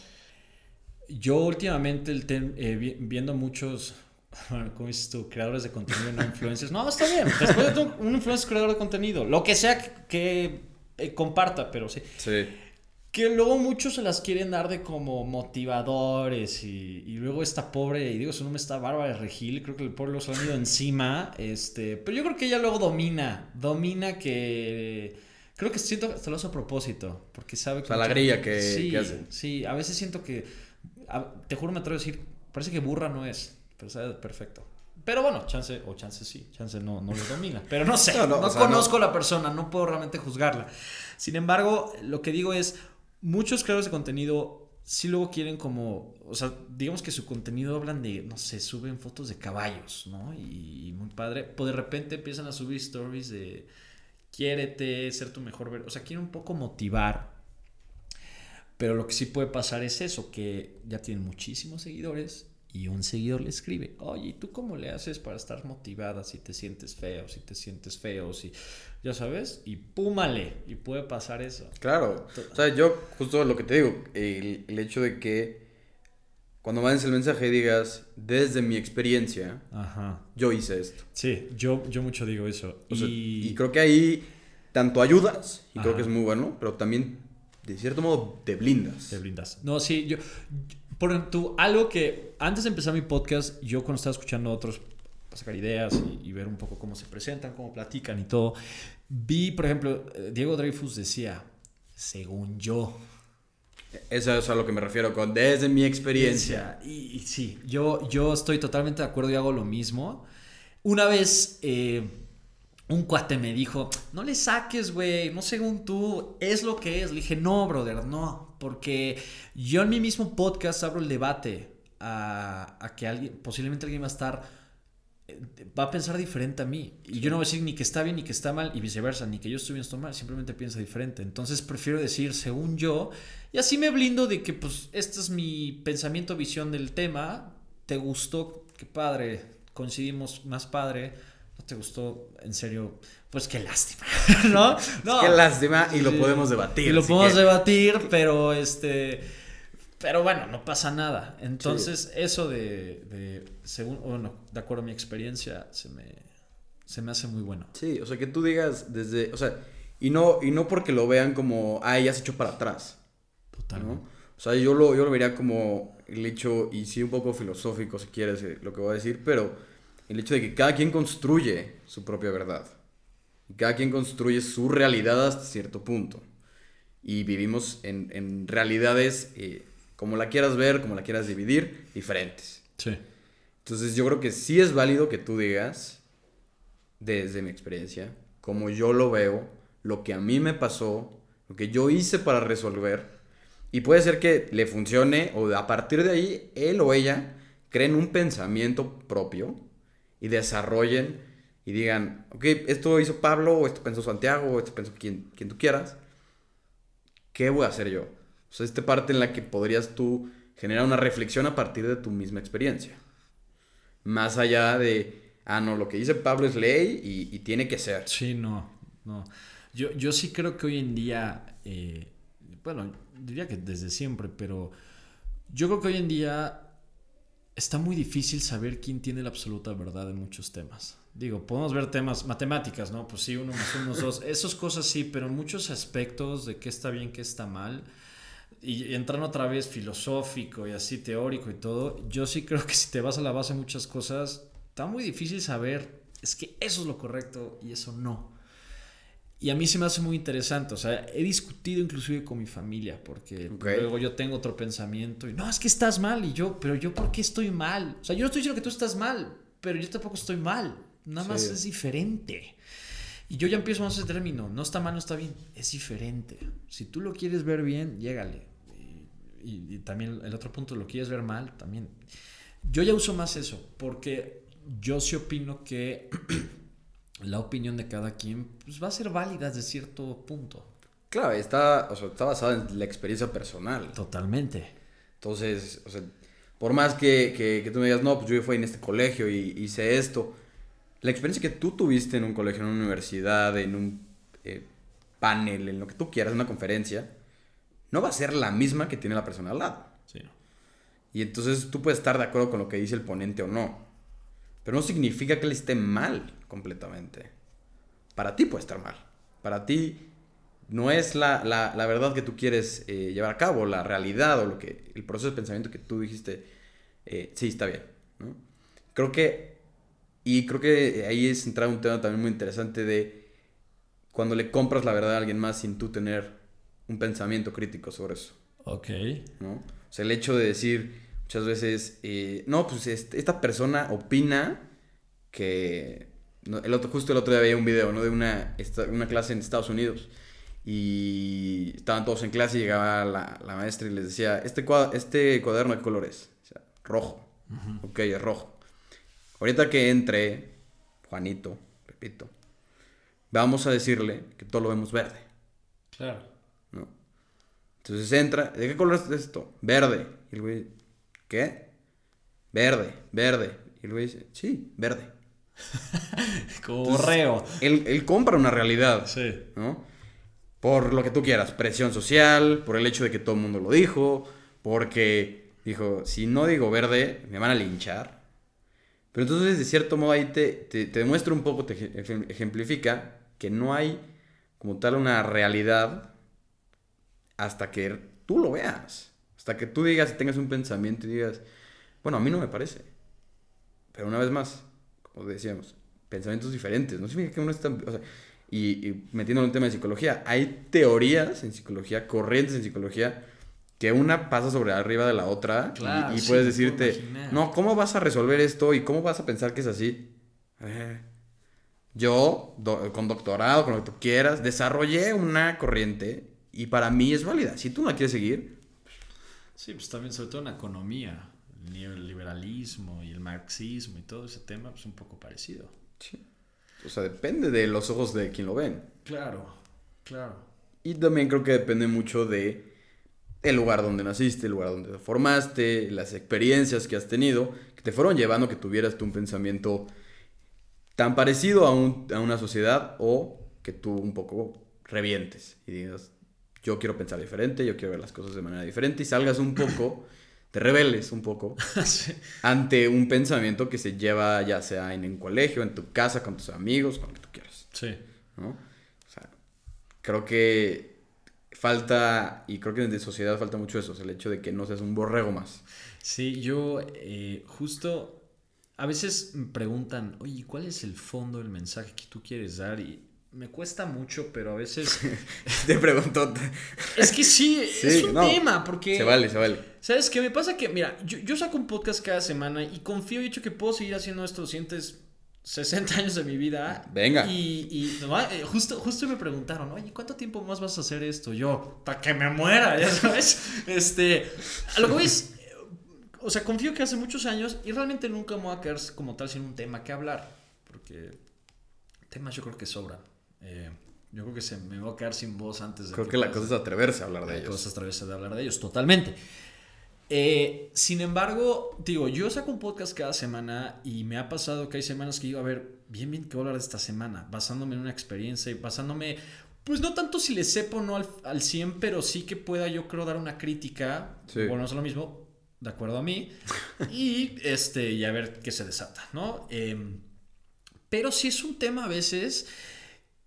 yo últimamente el eh, vi- viendo muchos, ¿cómo dices tú? Creadores de contenido, no influencers. No, está bien. Después de todo, un influencer creador de contenido, lo que sea que, que, eh, comparta, pero sí. Sí. Que luego muchos se las quieren dar de como motivadores y, y luego esta pobre, y digo su nombre está Bárbara de Regil, creo que el pobre lo se han ido encima, este, pero yo creo que ella luego domina, domina que, creo que siento que hasta lo hace a propósito, porque sabe que... O sea, la grilla que- sí, que hace. Sí, a veces siento que, a- te juro me atrevo a decir, parece que burra no es, pero sabe perfecto. Pero bueno, chance, o chance sí, chance no, no lo domina. Pero no sé, No, no, no, o sea, conozco la persona, no puedo realmente juzgarla. Sin embargo, lo que digo es, muchos creadores de contenido sí luego quieren como, o sea, digamos que su contenido hablan de, no sé, suben fotos de caballos, ¿no? Y, y muy padre. Pues de repente empiezan a subir stories de, quiérete, ser tu mejor ver. O sea, quieren un poco motivar. Pero lo que sí puede pasar es eso, que ya tienen muchísimos seguidores y un seguidor le escribe, oye, ¿y tú cómo le haces para estar motivada si te sientes feo, si te sientes feo, si, ya sabes? Y púmale, y puede pasar eso. Claro. O sea, yo, justo lo que te digo, el, el hecho de que cuando mandes el mensaje digas, desde mi experiencia, Ajá. yo hice esto. Sí, yo, yo mucho digo eso. O sea, y... y... creo que ahí tanto ayudas, y creo que es muy bueno, pero también, de cierto modo, te blindas. Te blindas. No, sí, yo. Por ejemplo, algo que antes de empezar mi podcast, yo cuando estaba escuchando a otros para sacar ideas y, y ver un poco cómo se presentan, cómo platican y todo, vi, por ejemplo, eh, Diego Dreyfus decía, según yo. Eso es a lo que me refiero con desde mi experiencia. Y, y sí, yo, yo estoy totalmente de acuerdo y hago lo mismo. Una vez eh, un cuate me dijo, no le saques, güey, no según tú, es lo que es. Le dije, no, brother, no, porque yo en mi mismo podcast abro el debate a, a que alguien, posiblemente alguien va a estar, eh, va a pensar diferente a mí. Y yo no voy a decir ni que está bien ni que está mal y viceversa, ni que yo estoy bien estoy mal, simplemente piensa diferente. Entonces prefiero decir según yo y así me blindo de que pues este es mi pensamiento, visión del tema. ¿Te gustó? Qué padre, coincidimos más padre. ¿No te gustó? En serio, pues qué lástima, ¿no? No. Qué lástima y lo podemos debatir. Y lo podemos que- debatir, pero este. Pero bueno, no pasa nada. Entonces, eso de, de. Según. Bueno, de acuerdo a mi experiencia, se me. Se me hace muy bueno. Sí, o sea, que tú digas desde, o sea, y no, y no porque lo vean como, ah, ya se echó para atrás, ¿no? Totalmente. O sea, yo lo, yo lo vería como el hecho, y sí un poco filosófico si quieres eh, lo que voy a decir, pero el hecho de que cada quien construye su propia verdad. Y cada quien construye su realidad hasta cierto punto. Y vivimos en, en realidades, eh, como la quieras ver, como la quieras dividir, diferentes. Sí. Entonces yo creo que sí es válido que tú digas, desde mi experiencia, como yo lo veo, lo que a mí me pasó, lo que yo hice para resolver, y puede ser que le funcione o a partir de ahí él o ella creen un pensamiento propio y desarrollen y digan, ok, esto hizo Pablo, o esto pensó Santiago, o esto pensó quien, quien tú quieras, ¿qué voy a hacer yo? O sea, esta parte en la que podrías tú generar una reflexión a partir de tu misma experiencia. Más allá de, ah, no, lo que dice Pablo es ley y, tiene que ser. Sí, no. No. Yo, yo sí creo que hoy en día. eh, bueno, diría que desde siempre, pero. Yo creo que hoy en día. Está muy difícil saber quién tiene la absoluta verdad en muchos temas. Digo, podemos ver temas matemáticas, ¿no? Pues sí, uno más uno, dos. Esas cosas sí, pero en muchos aspectos de qué está bien, qué está mal. Y, entrando otra vez filosófico y así teórico y todo, yo sí creo que si te vas a la base de muchas cosas, está muy difícil saber, es que eso es lo correcto y eso no. Y a mí se me hace muy interesante, o sea, he discutido inclusive con mi familia, porque Ok. luego yo tengo otro pensamiento y no, es que estás mal y yo, pero yo ¿por qué estoy mal? O sea, yo no estoy diciendo que tú estás mal, pero yo tampoco estoy mal, nada más Sí. es diferente. Y yo ya empiezo más ese término, no está mal, no está bien, es diferente. Si tú lo quieres ver bien, llégale. Y, y- y también el otro punto, lo quieres ver mal, también. Yo ya uso más eso, porque yo sí opino que la opinión de cada quien pues, va a ser válida desde cierto punto. Claro, está, o sea, está basada en la experiencia personal. Totalmente. Entonces, o sea, por más que, que, que tú me digas, no, pues yo fui en este colegio y hice esto, la experiencia que tú tuviste en un colegio, en una universidad, en un eh, panel, en lo que tú quieras, en una conferencia, no va a ser la misma que tiene la persona al lado. Sí. Y entonces tú puedes estar de acuerdo con lo que dice el ponente o no. Pero no significa que él esté mal completamente. Para ti puede estar mal. Para ti no es la, la- la verdad que tú quieres eh, llevar a cabo, la realidad o lo que, el proceso de pensamiento que tú dijiste, eh, sí, está bien. ¿no? Creo que, y creo que ahí es entrar un tema también muy interesante de cuando le compras la verdad a alguien más sin tú tener un pensamiento crítico sobre eso. Ok. ¿no? O sea, el hecho de decir muchas veces, eh, no, pues este- esta persona opina que... el otro, justo el otro día veía un video, ¿no? De una, esta- una clase en Estados Unidos y estaban todos en clase y llegaba la, la maestra y les decía, ¿este, cua- este cuaderno de qué color es? O sea, rojo. Ok, es rojo. Ahorita que entre Juanito, Pepito, vamos a decirle que todo lo vemos verde. Claro. ¿no? Entonces entra, ¿de qué color es esto? Verde. Y el güey, ¿qué? Verde, verde. Y el güey dice, sí, verde. Como borreo. Él, él compra una realidad, Sí. ¿no? Por lo que tú quieras, presión social, por el hecho de que todo el mundo lo dijo, porque dijo, si no digo verde, me van a linchar. Pero entonces, de cierto modo, ahí te, te, te demuestra un poco, te ejem- ejemplifica que no hay como tal una realidad hasta que tú lo veas. Hasta que tú digas y tengas un pensamiento y digas, bueno, a mí no me parece. Pero una vez más, como decíamos, pensamientos diferentes. No significa que uno está... o sea, y, y metiéndolo en tema de psicología, hay teorías en psicología, corrientes en psicología, que una pasa sobre arriba de la otra y- Claro, y, sí, puedes decirte, no, ¿cómo vas a resolver esto y cómo vas a pensar que es así? Eh, yo, do- con doctorado, con lo que tú quieras, desarrollé una corriente y para mí es válida. Si tú no la quieres seguir, Sí, pues también sobre todo en economía, neoliberalismo y el marxismo y todo ese tema, pues un poco parecido. o sea, depende de los ojos de quien lo ven. Claro, claro. Y también creo que depende mucho de el lugar donde naciste, el lugar donde te formaste, las experiencias que has tenido, que te fueron llevando a que tuvieras tú un pensamiento tan parecido a, un- a una sociedad o que tú un poco revientes y digas, yo quiero pensar diferente, yo quiero ver las cosas de manera diferente y salgas un poco, te rebeles un poco Sí. ante un pensamiento que se lleva ya sea en un colegio, en tu casa, con tus amigos, con lo que tú quieras. Sí. ¿no? O sea, creo que falta, y creo que de sociedad falta mucho eso, o sea, el hecho de que no seas un borrego más. Sí, yo eh, justo a veces me preguntan, oye, ¿cuál es el fondo del mensaje que tú quieres dar? Y me cuesta mucho, pero a veces... Te pregunto, es que sí, Sí, es un no, tema, porque... se vale, se vale. ¿Sabes qué me pasa? Que, mira, yo, yo saco un podcast cada semana y confío y hecho que puedo seguir haciendo esto los siguientes 60 años de mi vida. Venga. Y, y no, eh, justo, justo me preguntaron, oye, ¿cuánto tiempo más vas a hacer esto? Yo, para que me muera, ya sabes. Este, a lo que voy es, o sea, confío que hace muchos años y realmente nunca me voy a quedar como tal sin un tema que hablar. Porque temas yo creo que sobran. Eh, yo creo que se me va a quedar sin voz antes de Creo que la pase. cosa es atreverse a hablar de Hay ellos. cosas a través de hablar de ellos, totalmente. Eh, sin embargo, digo, yo saco un podcast cada semana y me ha pasado que hay semanas que digo, a ver, bien, bien, ¿qué voy a hablar de esta semana? Basándome en una experiencia y basándome, pues no tanto si le sepo no al, al 100, pero sí que pueda yo creo dar una crítica, Sí. bueno, es lo mismo, de acuerdo a mí, y, este, y a ver qué se desata, ¿no? Em, pero sí es un tema a veces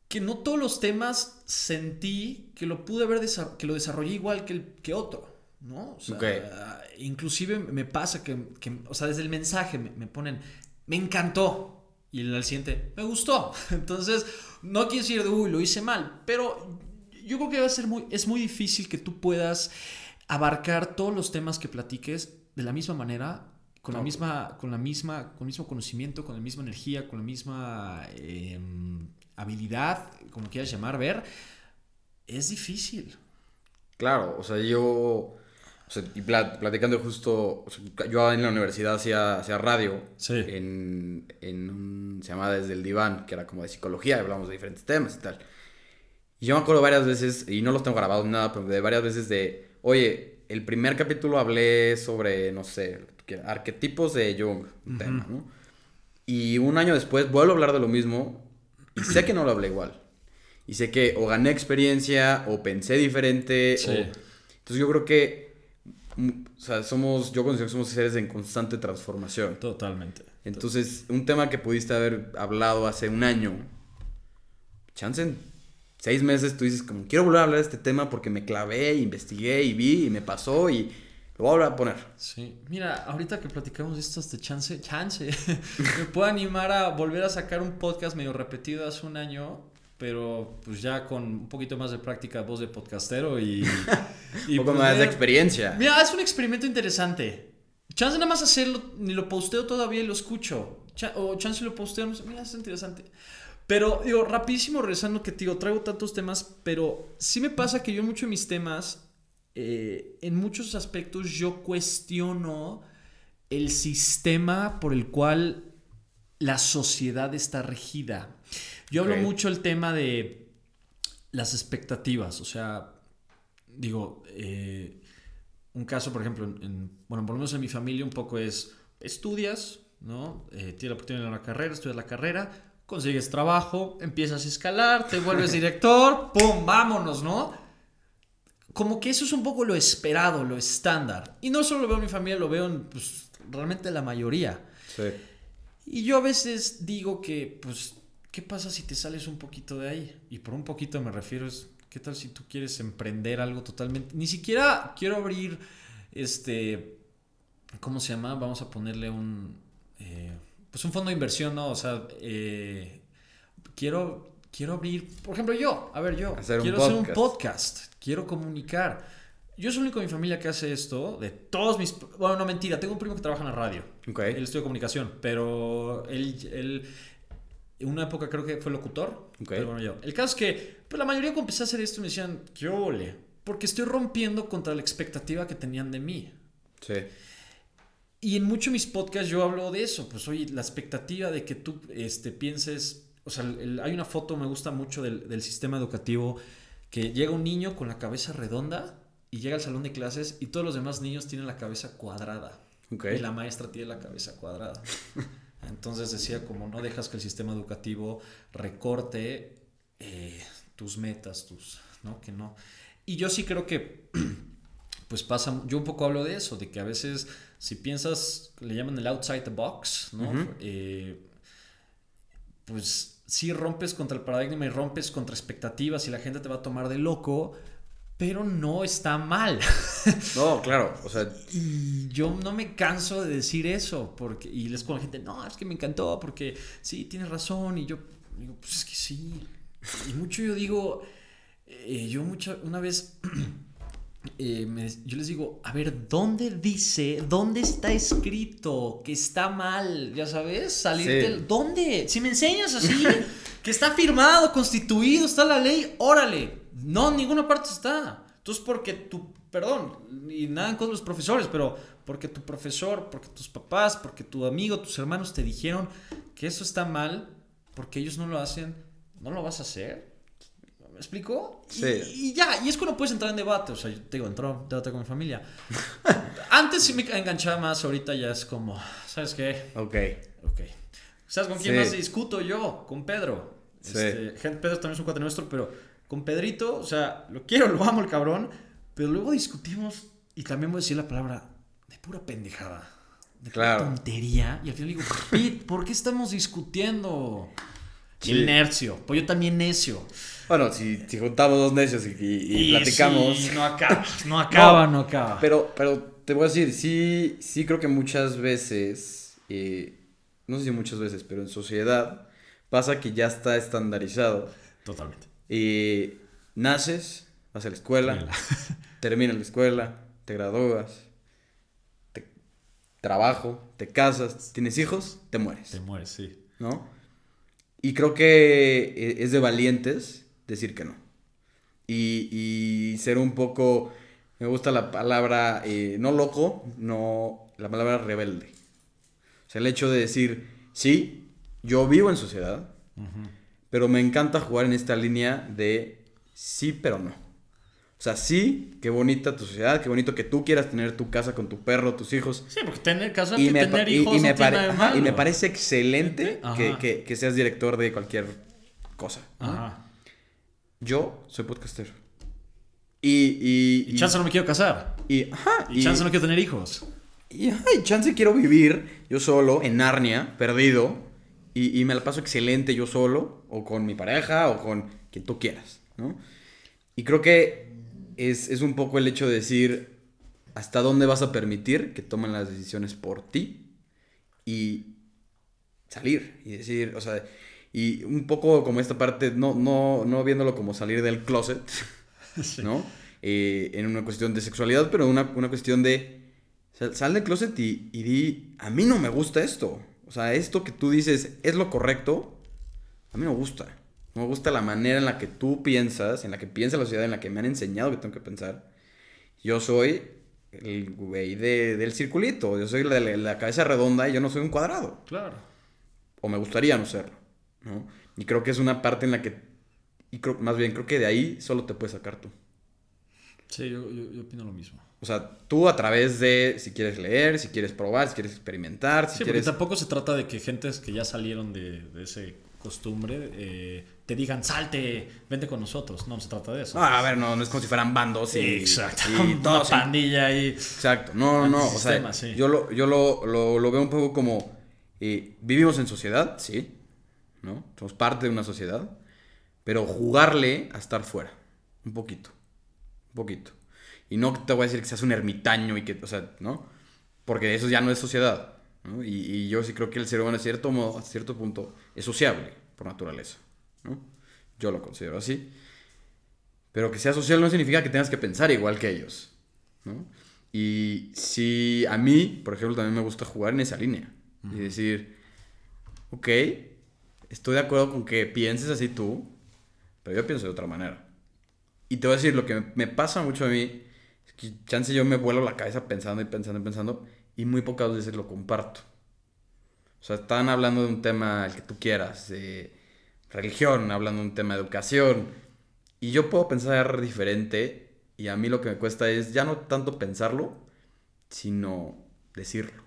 que no todos los temas sentí que lo pude ver, que lo desarrollé igual que, el, que otro, ¿no? O sea, inclusive me pasa que, que, o sea, desde el mensaje me, me ponen, me encantó, y el siguiente, me gustó. Entonces, no quiero decir, uy, lo hice mal, pero yo creo que va a ser muy, es muy difícil que tú puedas abarcar todos los temas que platiques de la misma manera, con la misma, con la misma, con el mismo conocimiento, con la misma energía, con la misma em, habilidad, como quieras llamar, ver, es difícil. Claro, o sea, yo o sea, y platicando justo, yo en la universidad hacía, hacía radio sí. en, en un, se llamaba Desde el Diván, que era como de psicología, hablamos de diferentes temas y tal. Y yo me acuerdo varias veces, y no los tengo grabados ni nada, pero de varias veces de, oye, el primer capítulo hablé sobre, no sé, arquetipos de Jung, un tema, ¿no? Y un año después vuelvo a hablar de lo mismo y sé que no lo hablé igual. Y sé que o gané experiencia o pensé diferente. Sí. Entonces yo creo que o sea, somos, yo considero que somos seres en constante transformación. Totalmente. Entonces, un tema que pudiste haber hablado hace un año, chance en seis meses tú dices como, quiero volver a hablar de este tema porque me clavé, investigué y vi y me pasó y lo voy a volver a poner. Sí, mira, ahorita que platicamos de esto, este chance, chance, me puedo animar a volver a sacar un podcast medio repetido hace un año pero pues ya con un poquito más de práctica, voz de podcastero y... un poco pues, más de experiencia. Mira, es un experimento interesante. Chance nada más hacerlo, ni lo posteo todavía y lo escucho. o chance lo posteo, mira, es interesante. Pero, digo, rapidísimo, regresando que, digo, traigo tantos temas, pero sí me pasa que yo en muchos de mis temas, eh, en muchos aspectos, yo cuestiono el sistema por el cual la sociedad está regida. Yo hablo mucho el tema de las expectativas, o sea, digo, eh, un caso, por ejemplo, en, bueno, por lo menos en mi familia un poco es, estudias, ¿no? Eh, tienes la oportunidad de la carrera, estudias la carrera, consigues trabajo, empiezas a escalar, te vuelves director, ¡pum! ¡Vámonos, ¿no? Como que eso es un poco lo esperado, lo estándar. Y no solo lo veo en mi familia, lo veo en pues, realmente la mayoría. Sí. Y yo a veces digo que, pues, ¿qué pasa si te sales un poquito de ahí? Y por un poquito me refiero es, ¿qué tal si tú quieres emprender algo totalmente? Ni siquiera quiero abrir, este, ¿cómo se llama? Vamos a ponerle un, eh, pues un fondo de inversión, ¿no? O sea, eh, quiero, quiero abrir, por ejemplo, yo, a ver, yo, quiero hacer un podcast, quiero comunicar. Yo soy el único de mi familia que hace esto, de todos mis... Bueno, no, mentira, tengo un primo que trabaja en la radio. Okay. Él estudia comunicación, pero él, él en una época creo que fue locutor. Pero bueno, yo. El caso es que pues, la mayoría cuando empecé a hacer esto me decían, qué ole, porque estoy rompiendo contra la expectativa que tenían de mí. Sí. Y en muchos de mis podcasts yo hablo de eso, pues oye, la expectativa de que tú este, pienses, o sea, hay una foto, me gusta mucho del, del sistema educativo, que llega un niño con la cabeza redonda y llega al salón de clases y todos los demás niños tienen la cabeza cuadrada. Y la maestra tiene la cabeza cuadrada. Entonces decía, como no dejas que el sistema educativo recorte eh, tus metas, tus, ¿no? Que no. Y yo sí creo que, pues pasa, yo un poco hablo de eso, de que a veces si piensas, le llaman el outside the box, ¿no? Eh, pues sí rompes contra el paradigma y rompes contra expectativas y la gente te va a tomar de loco, pero no está mal. No, claro, o sea... Y yo no me canso de decir eso, porque, y les con la gente, no, es que me encantó, porque sí, tienes razón, y yo digo, pues es que sí. Y mucho yo digo, eh, yo mucha, una vez, eh, yo les digo, a ver, ¿dónde dice, dónde está escrito que está mal, ya sabes, salir del... ¿Dónde? Si me enseñas así, que está firmado, constituido, está la ley, órale no, en ninguna parte está. Entonces, porque tu, perdón, y nada en contra de los profesores, pero porque tu profesor, porque tus papás, porque tu amigo, tus hermanos te dijeron que eso está mal, porque ellos no lo hacen, no lo vas a hacer. ¿Me explico? Sí. Y, ya, y es cuando puedes entrar en debate. O sea, yo te digo, entro en debate con mi familia. Antes sí me enganchaba más, ahorita ya es como, ¿sabes qué? Ok. Ok. ¿Sabes con quién más discuto yo? Con Pedro. Sí. Este, Pedro también es un cuate nuestro, pero con Pedrito, o sea, lo quiero, lo amo el cabrón, pero luego discutimos y también voy a decir la palabra de pura pendejada. de Claro. tontería. Y al final digo, Pete, ¿por qué estamos discutiendo? Sí. El nercio. Pues yo también necio. Bueno, si, si juntamos dos necios y, y- y platicamos. sí, no acaba, no acaba, no, acaba. Pero, pero te voy a decir, sí, sí creo que muchas veces, eh, no sé si muchas veces, pero en sociedad pasa que ya está estandarizado. Totalmente. Y naces, vas a la escuela, terminas la escuela, te gradúas, te, trabajo, te casas, tienes hijos, te mueres, Te mueres, sí. ¿no? Y creo que eh, es de valientes decir que no. Y, y ser un poco, me gusta la palabra, eh, no loco, no, la palabra rebelde. O sea, el hecho de decir, sí, yo vivo en sociedad, pero me encanta jugar en esta línea de sí, pero no. O sea, sí, qué bonita tu sociedad, qué bonito que tú quieras tener tu casa con tu perro, tus hijos. Sí, porque tener casa Y me, tener y- hijos y me no tiene pare- nada de ajá, y me malo. parece excelente que, que- que seas director de cualquier cosa. ¿no? Ajá. Yo soy podcaster. Y, y, Y chance no me quiero casar. y, ajá, Y, chance no quiero tener hijos. y, ajá, y chance quiero vivir yo solo en Narnia, perdido, y, y me la paso excelente yo solo, o con mi pareja, o con quien tú quieras, ¿no? Y creo que es, es un poco el hecho de decir hasta dónde vas a permitir que tomen las decisiones por ti y salir y decir, o sea, y un poco como esta parte, no, no, no viéndolo como salir del closet, ¿no? Eh, en una cuestión de sexualidad, pero una, una cuestión de sal, sal del closet y, y di, a mí no me gusta esto. O sea, esto que tú dices es lo correcto, a mí no me gusta. No me gusta la manera en la que tú piensas, en la que piensa la sociedad, en la que me han enseñado que tengo que pensar. Yo soy el güey de- del circulito, yo soy la, la- la cabeza redonda y yo no soy un cuadrado. Claro. O me gustaría no serlo, ¿no? Y creo que es una parte en la que, y creo, más bien creo que de ahí solo te puedes sacar tú. Sí, yo, yo, yo opino lo mismo. O sea, tú a través de si quieres leer, si quieres probar, si quieres experimentar, si Sí, porque quieres... tampoco se trata de que gentes que ya salieron de, de ese costumbre eh, te digan, salte, vente con nosotros. No, no se trata de eso. No, a ver, no, no es como si fueran bandos y... Exacto. Y Una todos... pandilla ahí. Exacto. No, no, o sea, sí. yo, lo, yo lo, lo, lo veo un poco como... eh, vivimos en sociedad, sí, ¿no? Somos parte de una sociedad, pero jugarle a estar fuera, un poquito, un poquito. Y no te voy a decir que seas un ermitaño y que, o sea, ¿no? Porque eso ya no es sociedad, ¿no? Y, y yo sí creo que el ser humano, a cierto modo, a cierto punto, es sociable por naturaleza, ¿no? Yo lo considero así. Pero que sea social no significa que tengas que pensar igual que ellos, ¿no? Y si a mí, por ejemplo, también me gusta jugar en esa línea. Y decir, ok, estoy de acuerdo con que pienses así tú, pero yo pienso de otra manera. Y te voy a decir, lo que me, me pasa mucho a mí, es que chance yo me vuelo la cabeza pensando y pensando y pensando, y muy pocas veces lo comparto. O sea, están hablando de un tema, el que tú quieras, de religión, hablando de un tema de educación, y yo puedo pensar diferente, y a mí lo que me cuesta es ya no tanto pensarlo, sino decirlo.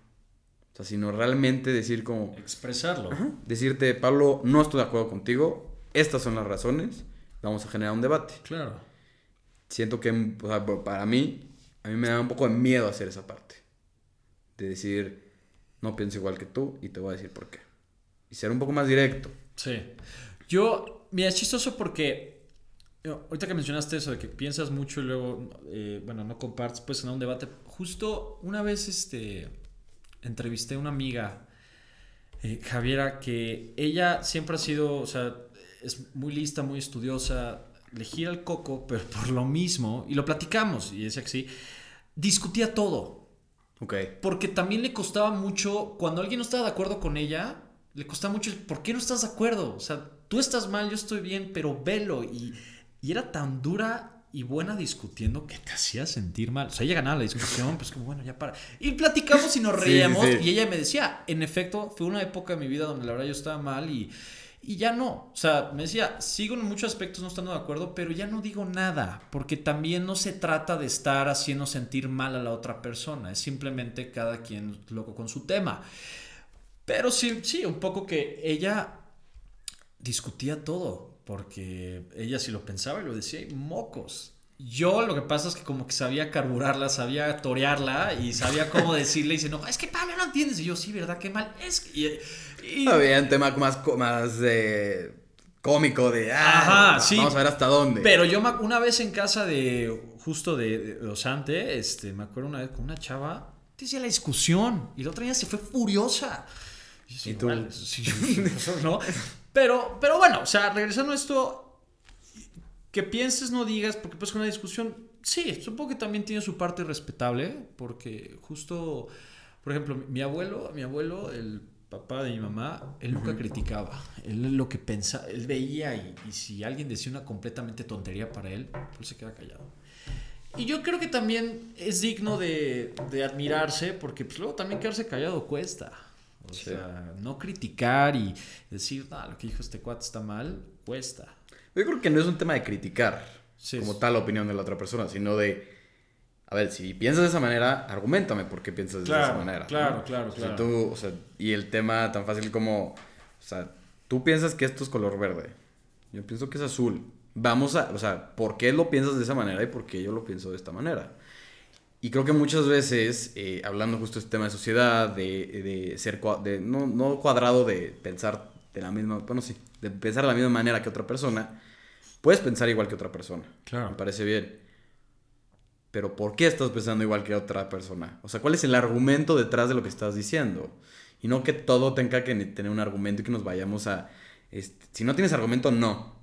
O sea, sino realmente decir como, Expresarlo. Ajá. Decirte, Pablo, no estoy de acuerdo contigo, estas son las razones, vamos a generar un debate. Claro. Siento que, o sea, pa- para mí, a mí me da un poco de miedo hacer esa parte. De decir, no pienso igual que tú y te voy a decir por qué. Y ser un poco más directo. Sí. Yo, mira, es chistoso porque eh, ahorita que mencionaste eso de que piensas mucho y luego, eh, bueno, no compartes, pues en un debate. Justo una vez, este, entrevisté a una amiga, eh, Javiera, que ella siempre ha sido, o sea, es muy lista, muy estudiosa, le gira el coco, pero por lo mismo, y lo platicamos, y decía que sí, discutía todo. Ok. Porque también le costaba mucho, cuando alguien no estaba de acuerdo con ella, le costaba mucho, ¿por qué no estás de acuerdo? O sea, tú estás mal, yo estoy bien, pero velo. Y, y era tan dura y buena discutiendo que te hacía sentir mal. O sea, ella ganaba la discusión, pues como, bueno, ya para. Y platicamos y nos Sí, reíamos. sí, sí. Y ella me decía, en efecto, fue una época de mi vida donde la verdad yo estaba mal y, y ya no. O sea, me decía, sigo en muchos aspectos no estando de acuerdo, pero ya no digo nada, porque también no se trata de estar haciendo sentir mal a la otra persona, es simplemente cada quien loco con su tema. Pero sí, sí, un poco que ella discutía todo, porque ella si lo pensaba y lo decía, y mocos. Yo lo que pasa es que como que sabía carburarla, sabía torearla y sabía cómo decirle y dice, no, es que Pablo no entiendes. Y yo, sí, ¿verdad? Qué mal. Es que... Y, Había un tema más, más de cómico de, ah, Ajá, sí. vamos a ver hasta dónde. Pero yo una vez en casa de, justo de, Osante, este, me acuerdo una vez con una chava, decía la discusión y la otra día se fue furiosa. Y, tú, sí, ¿no? Pero, pero bueno, o sea, regresando a esto, que pienses, no digas, porque pues con una discusión, sí, supongo que también tiene su parte respetable, porque justo, por ejemplo, mi abuelo, mi abuelo, el papá de mi mamá, él nunca criticaba, él lo que pensaba, él veía y, si alguien decía una completamente tontería para él, pues se queda callado. Y yo creo que también es digno de, de admirarse, porque pues luego también quedarse callado cuesta. O sea, no criticar y decir, ah, lo que dijo este cuate está mal, cuesta. Yo creo que no es un tema de criticar como tal la opinión de la otra persona, sino de, a ver, si piensas de esa manera, argumentame por qué piensas de esa manera. Claro, claro, claro. tú, o sea, y el tema tan fácil como, o sea, tú piensas que esto es color verde, yo pienso que es azul. Vamos a, o sea, ¿por qué lo piensas de esa manera y por qué yo lo pienso de esta manera? Y creo que muchas veces, eh, hablando justo de este tema de sociedad, de, de ser, de, no, no cuadrado de pensar de la misma, bueno, sí, de pensar de la misma manera que otra persona, puedes pensar igual que otra persona. Claro. Me parece bien. Pero ¿por qué estás pensando igual que otra persona? O sea, ¿cuál es el argumento detrás de lo que estás diciendo? Y no que todo tenga que tener un argumento y que nos vayamos a... Este, si no tienes argumento, no.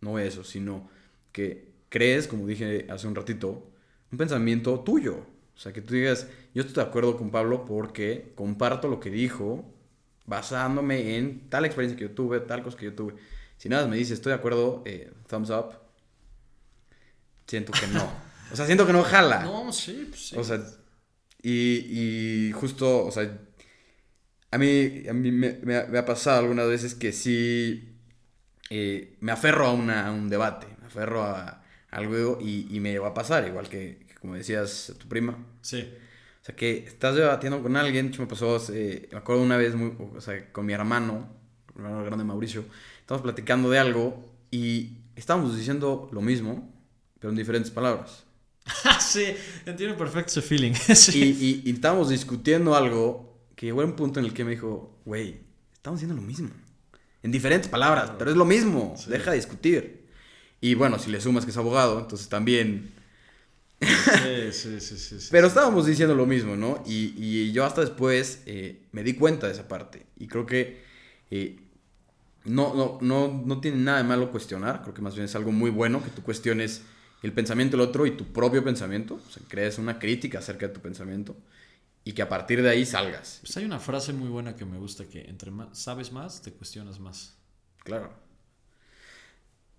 No eso, sino que crees, como dije hace un ratito, un pensamiento tuyo. O sea, que tú digas, yo estoy de acuerdo con Pablo porque comparto lo que dijo basándome en tal experiencia que yo tuve, tal cosa que yo tuve. Si nada me dice, estoy de acuerdo, eh, thumbs up, siento que no. o sea, siento que no jala. No, sí, pues sí. O sea, y, y justo, o sea, a mí, a mí me, ha pasado algunas veces que sí eh, me aferro a, una, a, un debate, me aferro a, algo y, y, me va a pasar, igual que, como decías, tu prima. Sí. O sea, que estás debatiendo con alguien, me pasó, me acuerdo una vez, o sea, con mi hermano, mi hermano grande Mauricio, estábamos platicando de algo y estábamos diciendo lo mismo, pero en diferentes palabras. sí, entiendo perfecto ese feeling. y, y, estábamos discutiendo algo que llegó a un punto en el que me dijo, güey, estamos diciendo lo mismo. En diferentes palabras, pero es lo mismo, deja de discutir. Y bueno, si le sumas que es abogado, entonces también Sí, sí, sí, Pero estábamos diciendo lo mismo, ¿no? Y, yo hasta después eh, me di cuenta de esa parte. Y creo que eh, no, no, no, no tiene nada de malo cuestionar. Creo que más bien es algo muy bueno que tú cuestiones el pensamiento del otro y tu propio pensamiento. O sea, crees una crítica acerca de tu pensamiento. Y que a partir de ahí salgas. Pues hay una frase muy buena que me gusta, que entre más sabes más, te cuestionas más. Claro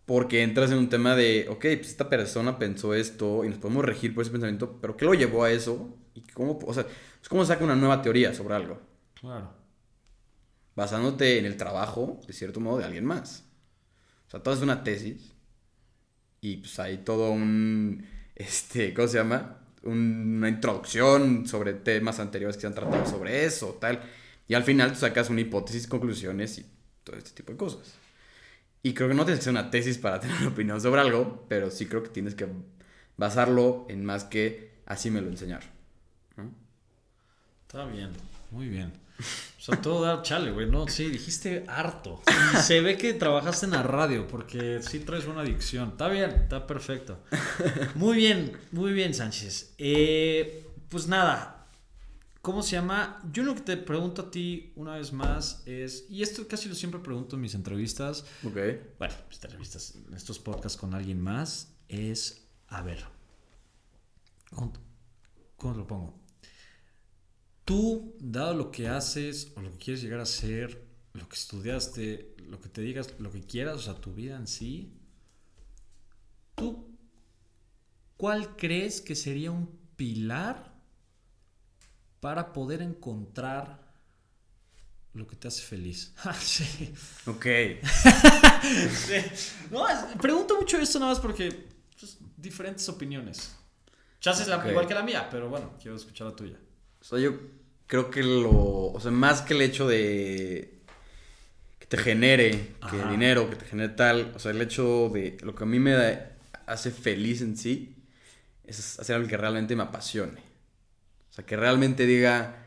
porque entras en un tema de, ok, pues esta persona pensó esto y nos podemos regir por ese pensamiento, pero ¿qué lo llevó a eso? ¿Y cómo, o sea, pues cómo saca una nueva teoría sobre algo? Claro. Basándote en el trabajo, de cierto modo, de alguien más. O sea, todo es una tesis y pues hay todo un, este, ¿cómo se llama? Una introducción sobre temas anteriores que se han tratado sobre eso, tal. Y al final tú sacas una hipótesis, conclusiones y todo este tipo de cosas. Y creo que no tienes que hacer una tesis para tener una opinión sobre algo, pero sí creo que tienes que basarlo en más que así me lo enseñaron. Está bien, muy bien. O sea, todo dar chale, güey. No, sí, dijiste harto. Se ve que trabajaste en la radio, porque sí traes una adicción. Está bien, está perfecto. Muy bien, muy bien, Sánchez. Eh, pues nada, ¿Cómo se llama? Yo lo que te pregunto a ti una vez más es, y esto casi lo siempre pregunto en mis entrevistas, ok bueno, mis entrevistas, en estos podcasts con alguien más, es, a ver, ¿cómo, cómo te lo pongo? Tú, dado lo que haces o lo que quieres llegar a ser, lo que estudiaste, lo que te digas, lo que quieras, o sea, tu vida en sí, ¿tú cuál crees que sería un pilar para poder encontrar lo que te hace feliz. Ah, sí. Ok. No, pregunto mucho esto nada más porque pues, diferentes opiniones. Chases la, igual que la mía, pero bueno, quiero escuchar la tuya. O sea, yo creo que lo. O sea, más que el hecho de. que te genere que dinero, que te genere tal. O sea, el hecho de. Lo que a mí me hace feliz en sí es hacer algo que realmente me apasione. O sea, que realmente diga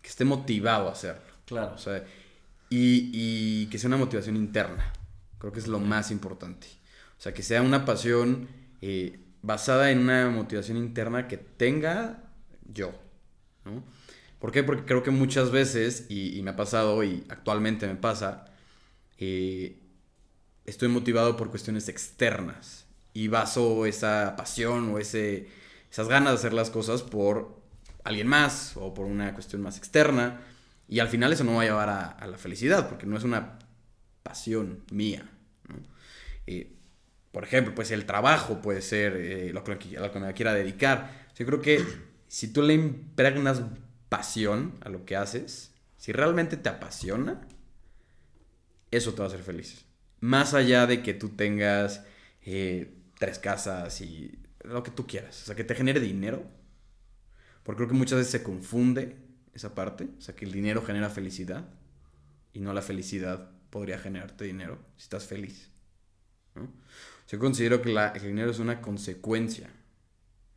que esté motivado a hacerlo. Claro. O sea, y, y que sea una motivación interna. Creo que es lo más importante. O sea, que sea una pasión eh, basada en una motivación interna que tenga yo. ¿no? ¿Por qué? Porque creo que muchas veces, y, y me ha pasado y actualmente me pasa, eh, estoy motivado por cuestiones externas y baso esa pasión o ese, esas ganas de hacer las cosas por alguien más o por una cuestión más externa y al final eso no va a llevar a, la felicidad porque no es una pasión mía. ¿no? Eh, por ejemplo, pues el trabajo puede ser eh, lo, que, a lo que me quiera dedicar. Yo creo que si tú le impregnas pasión a lo que haces, si realmente te apasiona, eso te va a hacer feliz. Más allá de que tú tengas eh, tres casas y lo que tú quieras. O sea, que te genere dinero. Porque creo que muchas veces se confunde esa parte. O sea, que el dinero genera felicidad. Y no la felicidad podría generarte dinero si estás feliz. Yo considero que el dinero es una consecuencia.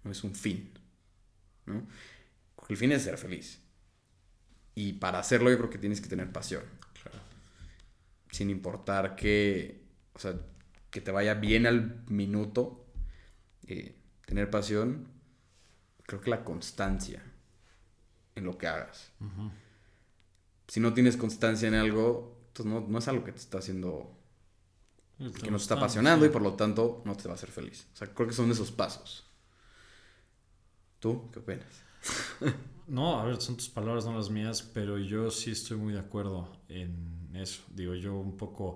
No es un fin. ¿no? El fin es ser feliz. Y para hacerlo yo creo que tienes que tener pasión. Sin importar que, o sea, que te vaya bien al minuto. Eh, tener pasión. Creo que la constancia en lo que hagas. Uh -huh. Si no tienes constancia en algo, pues no, no es algo que te está haciendo que nos está apasionando sí. y por lo tanto no te va a hacer feliz. O sea, creo que son esos pasos. ¿Tú qué opinas? No, a ver, son tus palabras, no las mías, pero yo sí estoy muy de acuerdo en eso. Digo, yo un poco,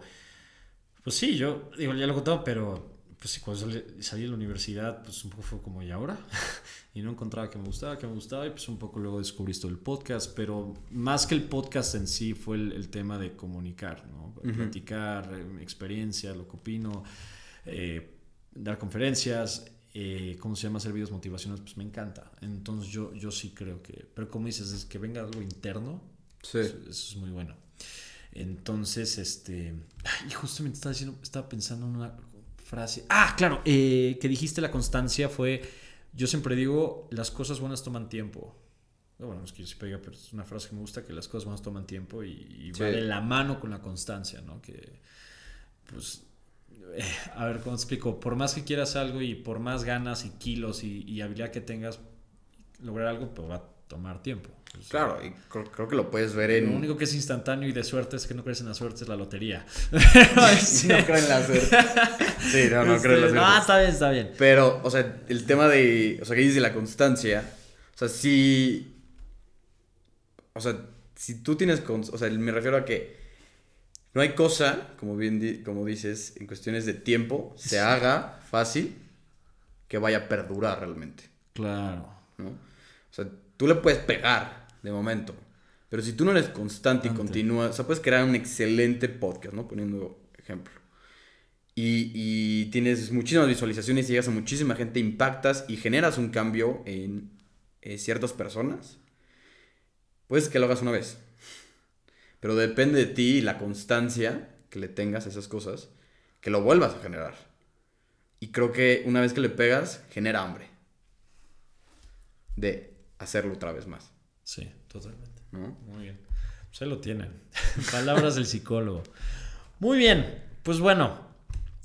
pues sí, yo, digo, ya lo he contado, pero pues sí, cuando salí, de la universidad, pues un poco fue como, ¿y ahora? y no encontraba que me gustaba, que me gustaba, y pues un poco luego descubrí esto del podcast, pero más que el podcast en sí fue el, el tema de comunicar, ¿no? Uh -huh. Platicar, eh, experiencia, lo que opino, eh, dar conferencias, eh, ¿cómo se llama? Hacer videos motivacionales, pues me encanta. Entonces yo, yo sí creo que, pero como dices, es que venga algo interno, sí. eso, eso es muy bueno. Entonces, este, y justamente estaba, diciendo, estaba pensando en una frase. Ah, claro, eh, que dijiste la constancia fue, yo siempre digo, las cosas buenas toman tiempo. Bueno, es que yo sí pega, pero es una frase que me gusta, que las cosas buenas toman tiempo y, y sí. va de la mano con la constancia, ¿no? Que, pues, eh, a ver, ¿cómo te explico? Por más que quieras algo y por más ganas y kilos y, y habilidad que tengas, lograr algo, pues va tomar tiempo. Pues, claro, y creo, creo, que lo puedes ver en. Lo único que es instantáneo y de suerte es que no crees en la suerte, es la lotería. no creo en la suerte. Sí, no, no este, creo en la suerte. No, está bien, está bien. Pero, o sea, el tema de. O sea, que dices de la constancia. O sea, si. O sea, si tú tienes. O sea, me refiero a que. No hay cosa, como bien di como dices, en cuestiones de tiempo, se sí. haga fácil que vaya a perdurar realmente. Claro. ¿no? O sea, tú le puedes pegar de momento. Pero si tú no eres constante y continúas, o sea, puedes crear un excelente podcast, ¿no? Poniendo ejemplo. Y, y, tienes muchísimas visualizaciones, llegas a muchísima gente, impactas y generas un cambio en eh, ciertas personas. Puedes que lo hagas una vez. Pero depende de ti y la constancia que le tengas a esas cosas, que lo vuelvas a generar. Y creo que una vez que le pegas, genera hambre. De hacerlo otra vez más. Sí, totalmente. ¿No? Muy bien. Pues ahí lo tienen. Palabras del psicólogo. Muy bien. Pues bueno,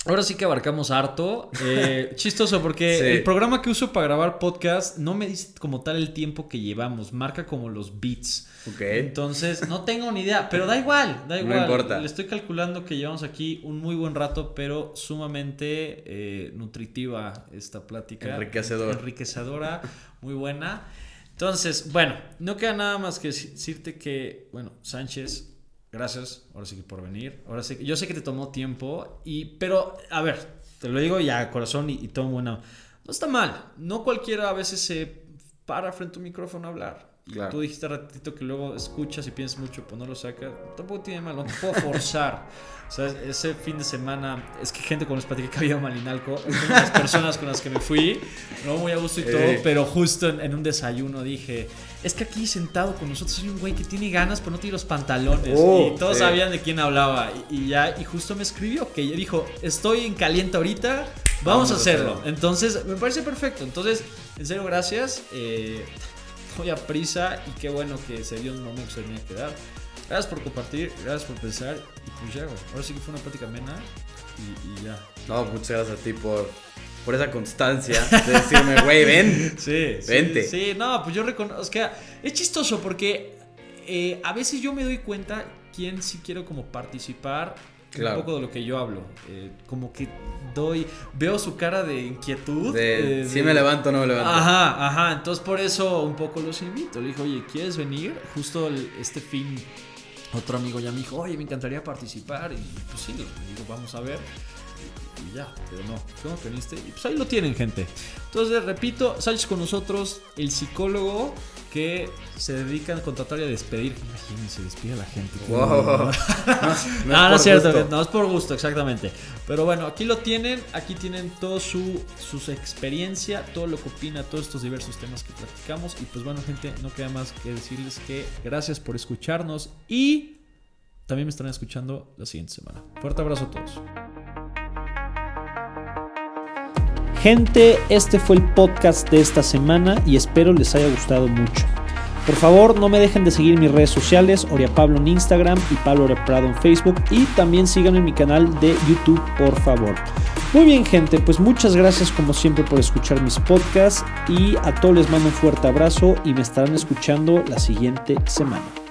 Ahora sí que abarcamos harto. Eh, chistoso porque sí. el programa que uso para grabar podcast no me dice como tal el tiempo que llevamos, marca como los beats. Okay. Entonces, no tengo ni idea, pero da igual, da igual. No importa. Le estoy calculando que llevamos aquí un muy buen rato, pero sumamente eh, nutritiva esta plática. Enriquecedora. Enriquecedora, muy buena. Entonces, bueno, no queda nada más que decirte que, bueno, Sánchez Gracias, ahora sí que por venir. Ahora sí, yo sé que te tomó tiempo, y, pero a ver, te lo digo ya, corazón y, y todo bueno. No está mal. No cualquiera a veces se para frente a un micrófono a hablar. Claro. Tú dijiste ratito que luego escuchas y piensas mucho, pues no lo sacas. Tampoco tiene mal, no te puedo forzar. o sea, ese fin de semana, es que gente con los platiqué que había Malinalco, las personas con las que me fui, no muy a gusto y todo, Eh. pero justo en, en, un desayuno dije, es que aquí sentado con nosotros hay un güey que tiene ganas, pero no tiene los pantalones. Oh, y todos sí. sabían de quién hablaba. Y, y, ya, y justo me escribió, que dijo, estoy en caliente ahorita, Vamos, a hacerlo. Entonces, me parece perfecto. Entonces, en serio, gracias. Eh, voy a prisa y qué bueno que se dio un momento que se tenía que dar. Gracias por compartir, gracias por pensar. Y pues ya, güey. Ahora sí que fue una plática amena y, y ya. No, muchas gracias a ti por, por esa constancia de decirme, güey, ven. Sí, Vente. Sí, sí, no, pues yo reconozco. que es chistoso porque eh, a veces yo me doy cuenta quién sí quiero como participar Claro. un poco de lo que yo hablo. Eh, como que doy. Veo su cara de inquietud. De, eh, si de- me levanto o no me levanto. Ajá, ajá. Entonces por eso un poco los invito. Le dije, oye, ¿quieres venir? Justo el- este fin, otro amigo ya me dijo, oye, me encantaría participar. Y pues sí, le digo, vamos a ver. Y, ya, pero no. ¿Cómo que viniste? Y pues ahí lo tienen, gente. Entonces, repito, Sánchez con nosotros, el psicólogo que se dedica a contratar y a despedir. Imagínense, despide a la gente. Wow. No, No, no, es cierto, gusto. no es por gusto, exactamente. Pero bueno, aquí lo tienen, aquí tienen toda su, su experiencia, todo lo que opina, todos estos diversos temas que platicamos. Y pues bueno, gente, no queda más que decirles que gracias por escucharnos y también me estarán escuchando la siguiente semana. Fuerte abrazo a todos. Gente, este fue el podcast de esta semana y espero les haya gustado mucho. Por favor, no me dejen de seguir mis redes sociales, Oria Pablo en Instagram y Pablo Oria Prado en Facebook y también síganme en mi canal de YouTube, por favor. Muy bien, gente, pues muchas gracias como siempre por escuchar mis podcasts y a todos les mando un fuerte abrazo y me estarán escuchando la siguiente semana.